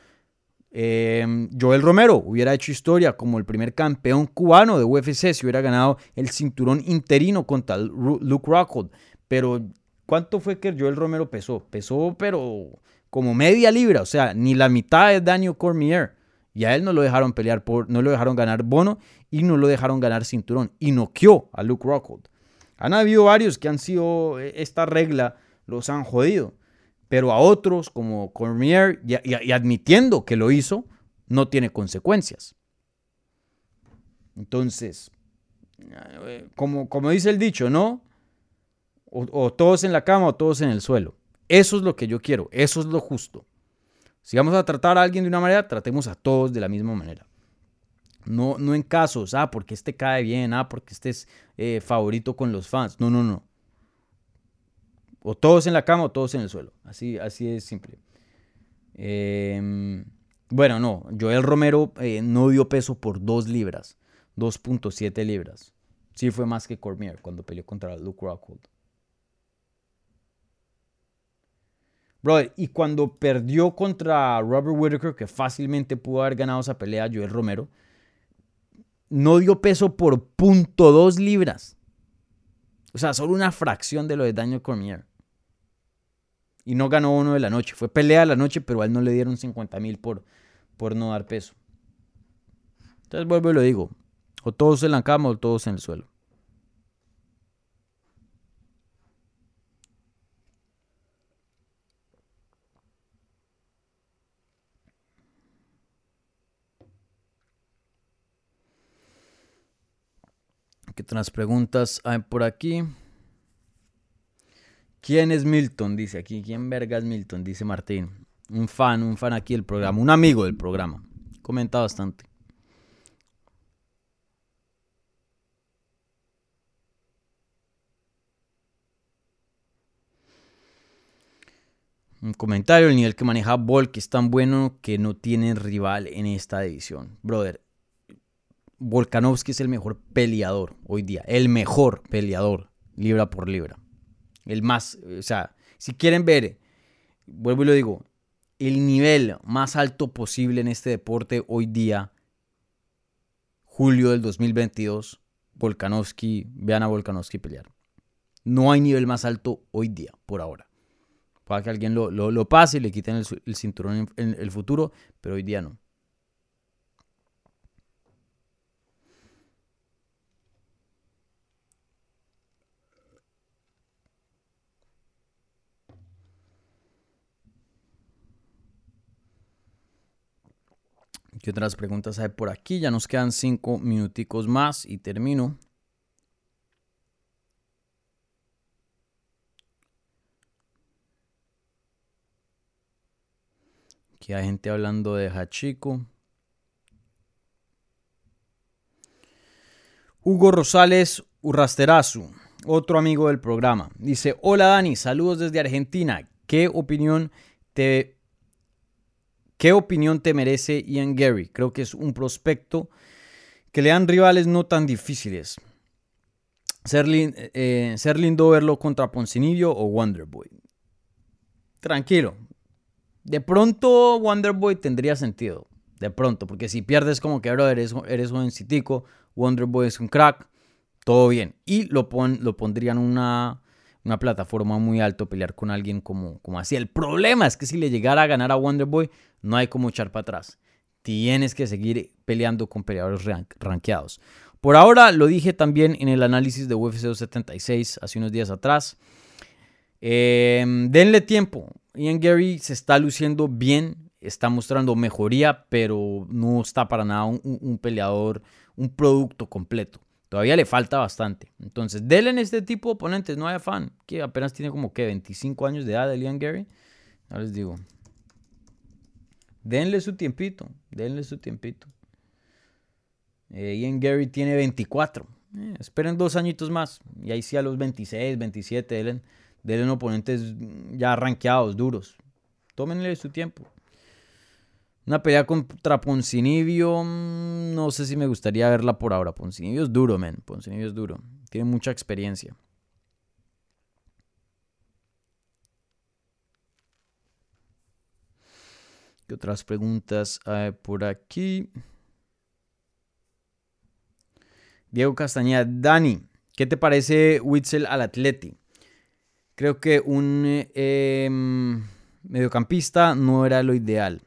Em, Joel Romero hubiera hecho historia como el primer campeón cubano de UFC si hubiera ganado el cinturón interino contra Luke Rockhold. Pero, ¿cuánto fue que Joel Romero pesó? Pesó, pero como media libra, o sea, ni la mitad de Daniel Cormier. Y a él no lo dejaron pelear por, no lo dejaron ganar bono y no lo dejaron ganar cinturón. Y noqueó a Luke Rockhold. Han habido varios que han sido, eh, esta regla los han jodido. Pero a otros, como Cormier, y, admitiendo que lo hizo, no tiene consecuencias. Entonces, eh, como, como dice el dicho, ¿no? o todos en la cama o todos en el suelo. Eso es lo que yo quiero, eso es lo justo. Si vamos a tratar a alguien de una manera, tratemos a todos de la misma manera. No, no en casos, ah, porque este cae bien, ah, porque este es eh, favorito con los fans. No, no, no. O todos en la cama o todos en el suelo. Así, así es simple. Em, bueno, no. Joel Romero eh, no dio peso por 2 libras. 2.7 libras. Sí fue más que Cormier cuando peleó contra Luke Rockhold. Y cuando perdió contra Robert Whitaker, que fácilmente pudo haber ganado esa pelea, Joel Romero, no dio peso por punto dos libras. O sea, solo una fracción de lo de Daniel Cormier. Y no ganó uno de la noche. Fue pelea de la noche, pero a él no le dieron 50 mil por, por no dar peso. Entonces vuelvo y lo digo. O todos en la cama o todos en el suelo. Otras preguntas hay por aquí? ¿Quién es Milton? Dice aquí. ¿Quién verga es Milton? Dice Martín. Un fan, un fan aquí del programa. Un amigo del programa. Comenta bastante. Un comentario, el nivel que maneja Volk es tan bueno que no tiene rival en esta división. Brother, Volkanovski es el mejor peleador hoy día. El mejor peleador, libra por libra. El más, o sea, si quieren ver, vuelvo y lo digo, el nivel más alto posible en este deporte hoy día, julio del 2022, Volkanovski, vean a Volkanovski pelear. No hay nivel más alto hoy día, por ahora. Para que alguien lo, pase y le quiten el, cinturón en el futuro, pero hoy día no. ¿Qué otras preguntas hay por aquí? Ya nos quedan cinco minuticos más y termino. Aquí hay gente hablando de Hachiko. Hugo Rosales Urrasterazu, otro amigo del programa. Dice, hola Dani, saludos desde Argentina. ¿Qué opinión te ¿Qué opinión te merece Ian Gary? Creo que es un prospecto que le dan rivales no tan difíciles. Ser, eh, lindo verlo contra Poncinibio o Wonderboy. Tranquilo. De pronto Wonderboy tendría sentido. De pronto, porque si pierdes como que, bro, eres, eres jovencitico, Wonderboy es un crack, todo bien. Y lo, pon, lo pondrían una, una plataforma muy alto pelear con alguien como, como así. El problema es que si le llegara a ganar a Wonderboy, no hay como echar para atrás. Tienes que seguir peleando con peleadores rankeados. Por ahora, lo dije también en el análisis de UFC 276 hace unos días atrás. Em, denle tiempo. Ian Gary se está luciendo bien, está mostrando mejoría, pero no está para nada un, peleador, un producto completo. Todavía le falta bastante. Entonces, denle en este tipo de oponentes, no hay afán, que apenas tiene como que 25 años de edad, Ian Gary. Ya les digo. Denle su tiempito, denle su tiempito. Eh, Ian Gary tiene 24. Eh, esperen dos añitos más. Y ahí sí a los 26, 27, denle, denle oponentes ya rankeados, duros. Tómenle su tiempo. Una pelea contra Poncinibio, mm, no sé si me gustaría verla por ahora. Poncinibio es duro, men. Poncinibio es duro. Tiene mucha experiencia. ¿Qué otras preguntas hay por aquí? Diego Castañeda, Dani, ¿qué te parece Witzel al Atleti? Creo que un em, mediocampista no era lo ideal.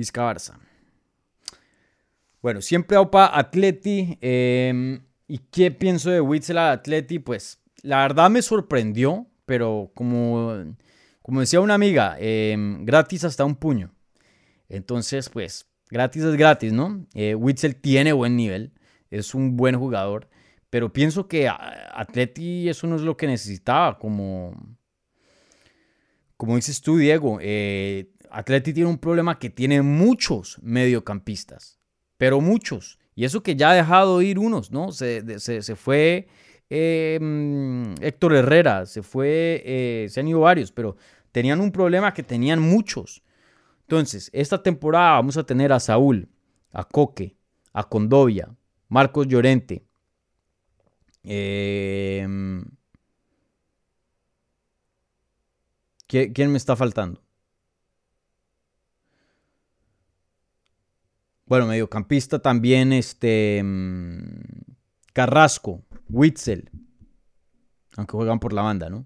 Vizca Barça. Bueno, siempre OPA Atleti. Em, ¿Y qué pienso de Witzel al Atleti? Pues la verdad me sorprendió, pero como como decía una amiga, em, gratis hasta un puño. Entonces, pues, gratis es gratis, ¿no? Eh, Witzel tiene buen nivel, es un buen jugador, pero pienso que Atleti eso no es lo que necesitaba, como, como dices tú, Diego. Eh, Atleti tiene un problema que tiene muchos mediocampistas, pero muchos. Y eso que ya ha dejado ir unos, ¿no? Se, se, fue em, Héctor Herrera, se fue, eh, se han ido varios, pero tenían un problema que tenían muchos. Entonces, esta temporada vamos a tener a Saúl, a Coque, a Condovia, Marcos Llorente. Em, ¿Quién me está faltando? Bueno, mediocampista también, este. mm, Carrasco, Witzel. Aunque juegan por la banda, ¿no?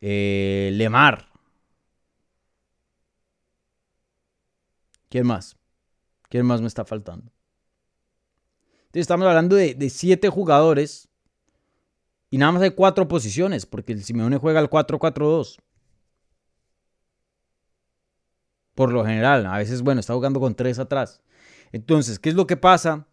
Eh, Lemar. ¿Quién más? ¿Quién más me está faltando? Entonces estamos hablando de, siete jugadores y nada más hay cuatro posiciones, porque el Simeone juega al 4-4-2. Por lo general, a veces, bueno, está jugando con tres atrás. Entonces, ¿qué es lo que pasa?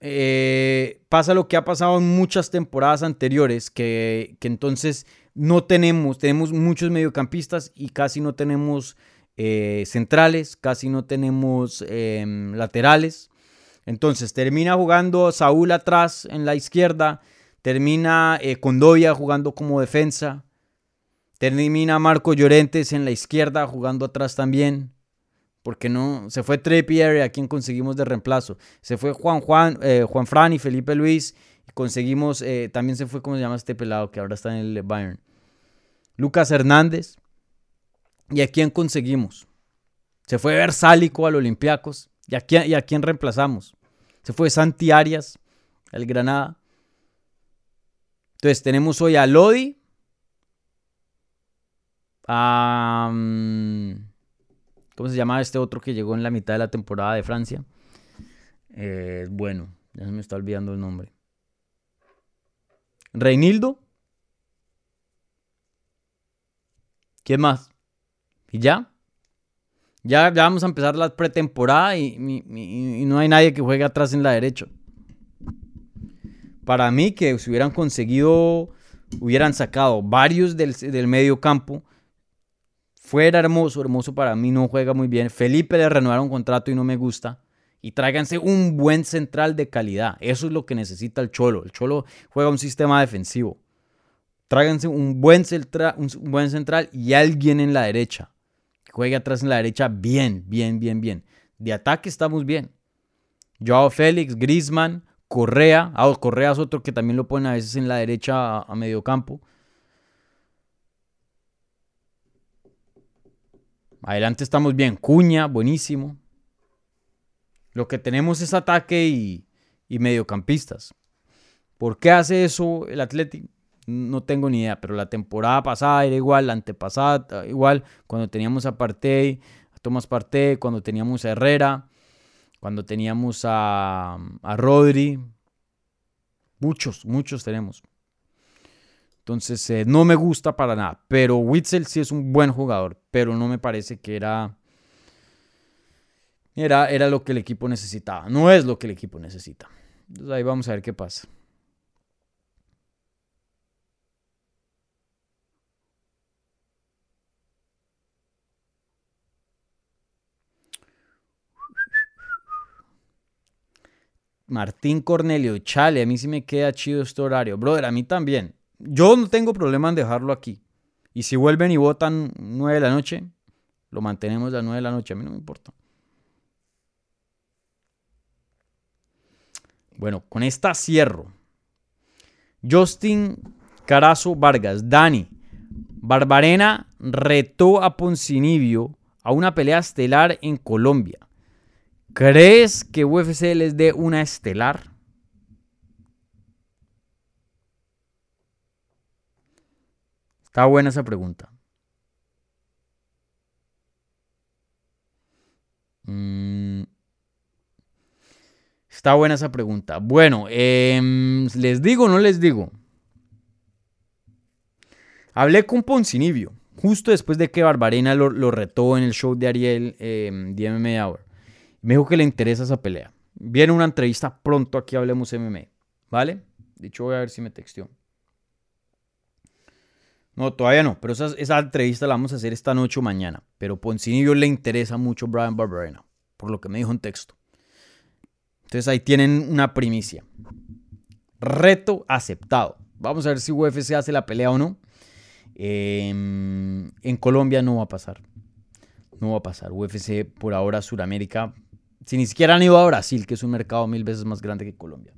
Eh, pasa lo que ha pasado en muchas temporadas anteriores, que, entonces no tenemos, tenemos muchos mediocampistas y casi no tenemos eh, centrales, casi no tenemos eh, laterales. Entonces termina jugando Saúl atrás en la izquierda, termina eh, Condovia jugando como defensa, termina Marco Llorentes en la izquierda jugando atrás también. Porque no, se fue Trippier, a quien conseguimos de reemplazo. Se fue Juan Juan, eh, Juan Fran y Felipe Luis. Conseguimos, eh, también se fue, ¿cómo se llama este pelado que ahora está en el Bayern? Lucas Hernández. ¿Y a quién conseguimos? Se fue Versálico al Olympiacos. ¿Y a, quién, ¿Y a quién reemplazamos? Se fue Santi Arias al Granada. Entonces tenemos hoy a Lodi. A, mm, ¿Cómo se llama este otro que llegó en la mitad de la temporada de Francia? Eh, bueno, ya se me está olvidando el nombre. Reinildo. ¿Quién más? ¿Y ya? Ya, ya vamos a empezar la pretemporada y, no hay nadie que juegue atrás en la derecha. Para mí, que si hubieran conseguido, hubieran sacado varios del, del medio campo, fuera hermoso, hermoso para mí, no juega muy bien. Felipe le renovaron contrato y no me gusta. Y tráiganse un buen central de calidad. Eso es lo que necesita el Cholo. El Cholo juega un sistema defensivo. Tráiganse un buen, centra- un buen central y alguien en la derecha. Que juegue atrás en la derecha bien, bien, bien, bien. De ataque estamos bien. Joao Félix, Griezmann, Correa. Ah, Correa es otro que también lo ponen a veces en la derecha a, a medio campo. Adelante estamos bien. Cuña, buenísimo. Lo que tenemos es ataque y, mediocampistas. ¿Por qué hace eso el Athletic? No tengo ni idea, pero la temporada pasada era igual, la antepasada igual, cuando teníamos a Partey, a Tomás Partey, cuando teníamos a Herrera, cuando teníamos a, a Rodri. Muchos, muchos tenemos. Entonces, eh, no me gusta para nada. Pero Witzel sí es un buen jugador, pero no me parece que era, era, era lo que el equipo necesitaba. No es lo que el equipo necesita. Entonces, ahí vamos a ver qué pasa. Martín Cornelio, chale, a mí sí me queda chido este horario. Brother, a mí también. Yo no tengo problema en dejarlo aquí. Y si vuelven y votan 9 de la noche, lo mantenemos a las 9 de la noche. A mí no me importa. Bueno, con esta cierro. Justin Carazo Vargas, Dani. Barbarena retó a Poncinibio a una pelea estelar en Colombia. ¿Crees que UFC les dé una estelar? Está buena esa pregunta. Mm. Está buena esa pregunta. Bueno, em, ¿les digo o no les digo? Hablé con Poncinibio, justo después de que Barbarena lo, retó en el show de Ariel, em, de MMA Hour. Me dijo que le interesa esa pelea. Viene una entrevista pronto aquí Hablemos MMA. ¿Vale? Dicho, voy a ver si me texteó. No, todavía no, pero esa, entrevista la vamos a hacer esta noche o mañana. Pero Poncinibio le interesa mucho Brian Barberena, por lo que me dijo en texto. Entonces ahí tienen una primicia. Reto aceptado. Vamos a ver si UFC hace la pelea o no. Eh, en Colombia no va a pasar. No va a pasar. UFC por ahora, Suramérica. Si ni siquiera han ido a Brasil, que es un mercado mil veces más grande que Colombia.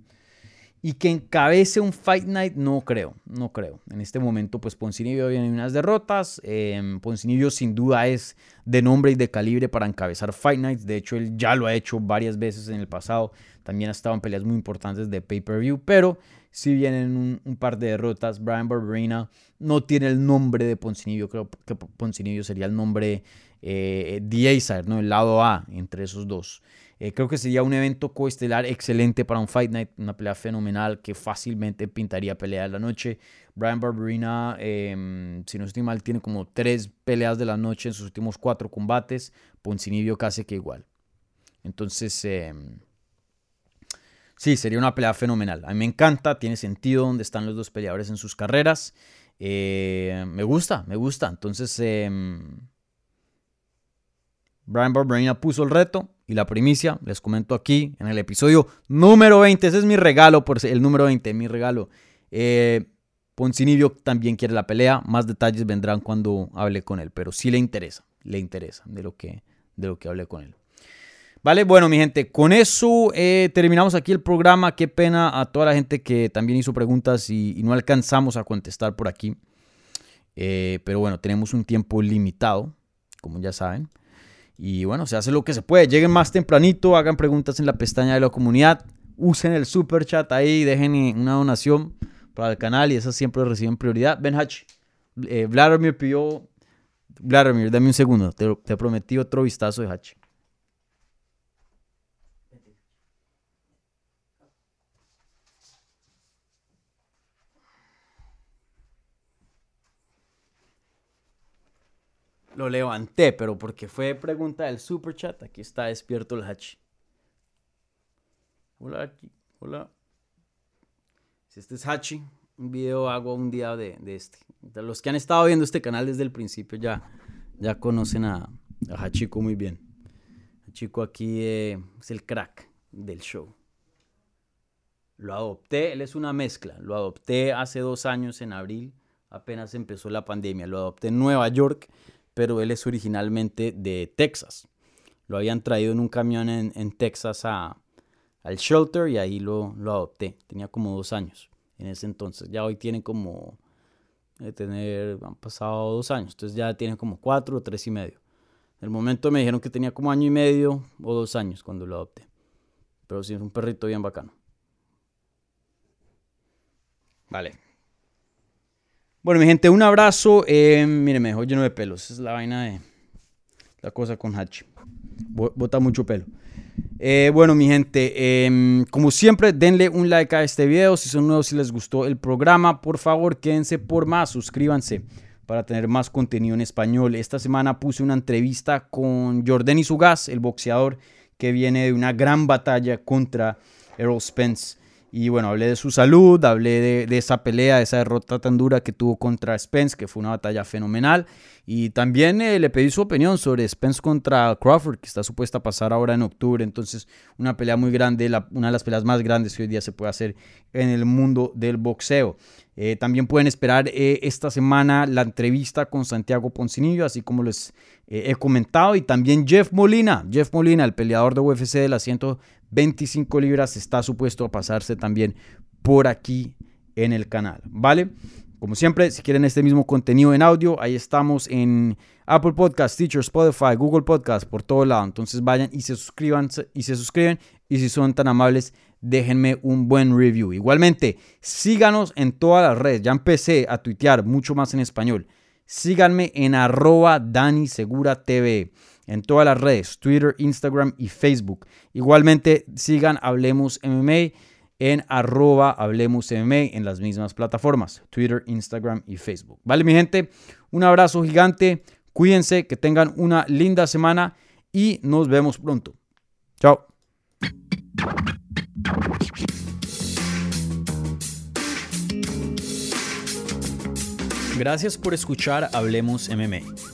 Y que encabece un Fight Night, no creo, no creo. En este momento, pues Poncinibio viene unas derrotas. Eh, Poncinibio sin duda es de nombre y de calibre para encabezar Fight Nights. De hecho, él ya lo ha hecho varias veces en el pasado. También ha estado en peleas muy importantes de pay-per-view. Pero si vienen un, par de derrotas, Brian Barberina no tiene el nombre de Poncinibio. Creo que Poncinibio sería el nombre eh, The ¿no? el lado A entre esos dos. Eh, creo que sería un evento coestelar excelente para un Fight Night, una pelea fenomenal que fácilmente pintaría pelea de la noche. Brian Barberina, em, si no estoy mal, tiene como tres peleas de la noche en sus últimos cuatro combates. Poncinibio casi que igual. Entonces, em, sí, sería una pelea fenomenal. A mí me encanta, tiene sentido donde están los dos peleadores en sus carreras. Eh, me gusta, me gusta. Entonces, em, Brian Barberina puso el reto y la primicia, les comento aquí en el episodio número 20. Ese es mi regalo, por el número 20, mi regalo. Eh, Poncinibio también quiere la pelea. Más detalles vendrán cuando hable con él, pero sí le interesa, le interesa de lo que, de lo que hablé con él. Vale, bueno, mi gente, con eso eh, terminamos aquí el programa. Qué pena a toda la gente que también hizo preguntas y, no alcanzamos a contestar por aquí. Eh, pero bueno, tenemos un tiempo limitado, como ya saben. Y bueno, se hace lo que se puede. Lleguen más tempranito, hagan preguntas en la pestaña de la comunidad, usen el super chat ahí, dejen una donación para el canal y esas siempre reciben prioridad. Ben Hatch, eh, Vladimir pidió. Vladimir, dame un segundo, te, te prometí otro vistazo de Hatch. Lo levanté, pero porque fue pregunta del super chat. Aquí está despierto el Hachi. Hola, aquí. Hola. Si este es Hachi, un video hago un día de, este. los que han estado viendo este canal desde el principio ya, ya conocen a, a Hachiko muy bien. Hachiko aquí eh, es el crack del show. Lo adopté, él es una mezcla. Lo adopté hace dos años en abril, apenas empezó la pandemia. Lo adopté en Nueva York pero él es originalmente de Texas. Lo habían traído en un camión en, Texas a, al shelter y ahí lo, lo adopté. Tenía como dos años en ese entonces. Ya hoy tiene como, de tener, han pasado dos años, entonces ya tiene como cuatro o tres y medio. En el momento me dijeron que tenía como año y medio o dos años cuando lo adopté. Pero sí, es un perrito bien bacano. Vale. Bueno, mi gente, un abrazo. Eh, me dejó lleno de pelos. es la vaina de la cosa con Hachi. Bota mucho pelo. Eh, bueno, mi gente, em, como siempre, denle un like a este video. Si son nuevos, si les gustó el programa, por favor, quédense por más. Suscríbanse para tener más contenido en español. Esta semana puse una entrevista con Jordan Sugas, el boxeador que viene de una gran batalla contra Errol Spence. Y bueno, hablé de su salud, hablé de, esa pelea, de esa derrota tan dura que tuvo contra Spence, que fue una batalla fenomenal. Y también eh, le pedí su opinión sobre Spence contra Crawford, que está supuesta a pasar ahora en octubre. Entonces, una pelea muy grande, una de las peleas más grandes que hoy día se puede hacer en el mundo del boxeo. Eh, también pueden esperar eh, esta semana la entrevista con Santiago Poncinillo, así como les he comentado. Y también Jeff Molina, Jeff Molina, el peleador de UFC del asiento 25 libras está supuesto a pasarse también por aquí en el canal, ¿vale? Como siempre, si quieren este mismo contenido en audio, ahí estamos en Apple Podcast, Teacher, Spotify, Google Podcast, por todo lado. Entonces vayan y se suscriban y se suscriben. Y si son tan amables, déjenme un buen review. Igualmente, síganos en todas las redes. Ya empecé a tuitear mucho más en español. Síganme en arroba Dani Segura TV en todas las redes, Twitter, Instagram y Facebook. Igualmente sigan Hablemos MMA en arroba Hablemos en las mismas plataformas, Twitter, Instagram y Facebook. Vale mi gente, un abrazo gigante, cuídense, que tengan una linda semana y nos vemos pronto. Chao. Gracias por escuchar Hablemos MMA.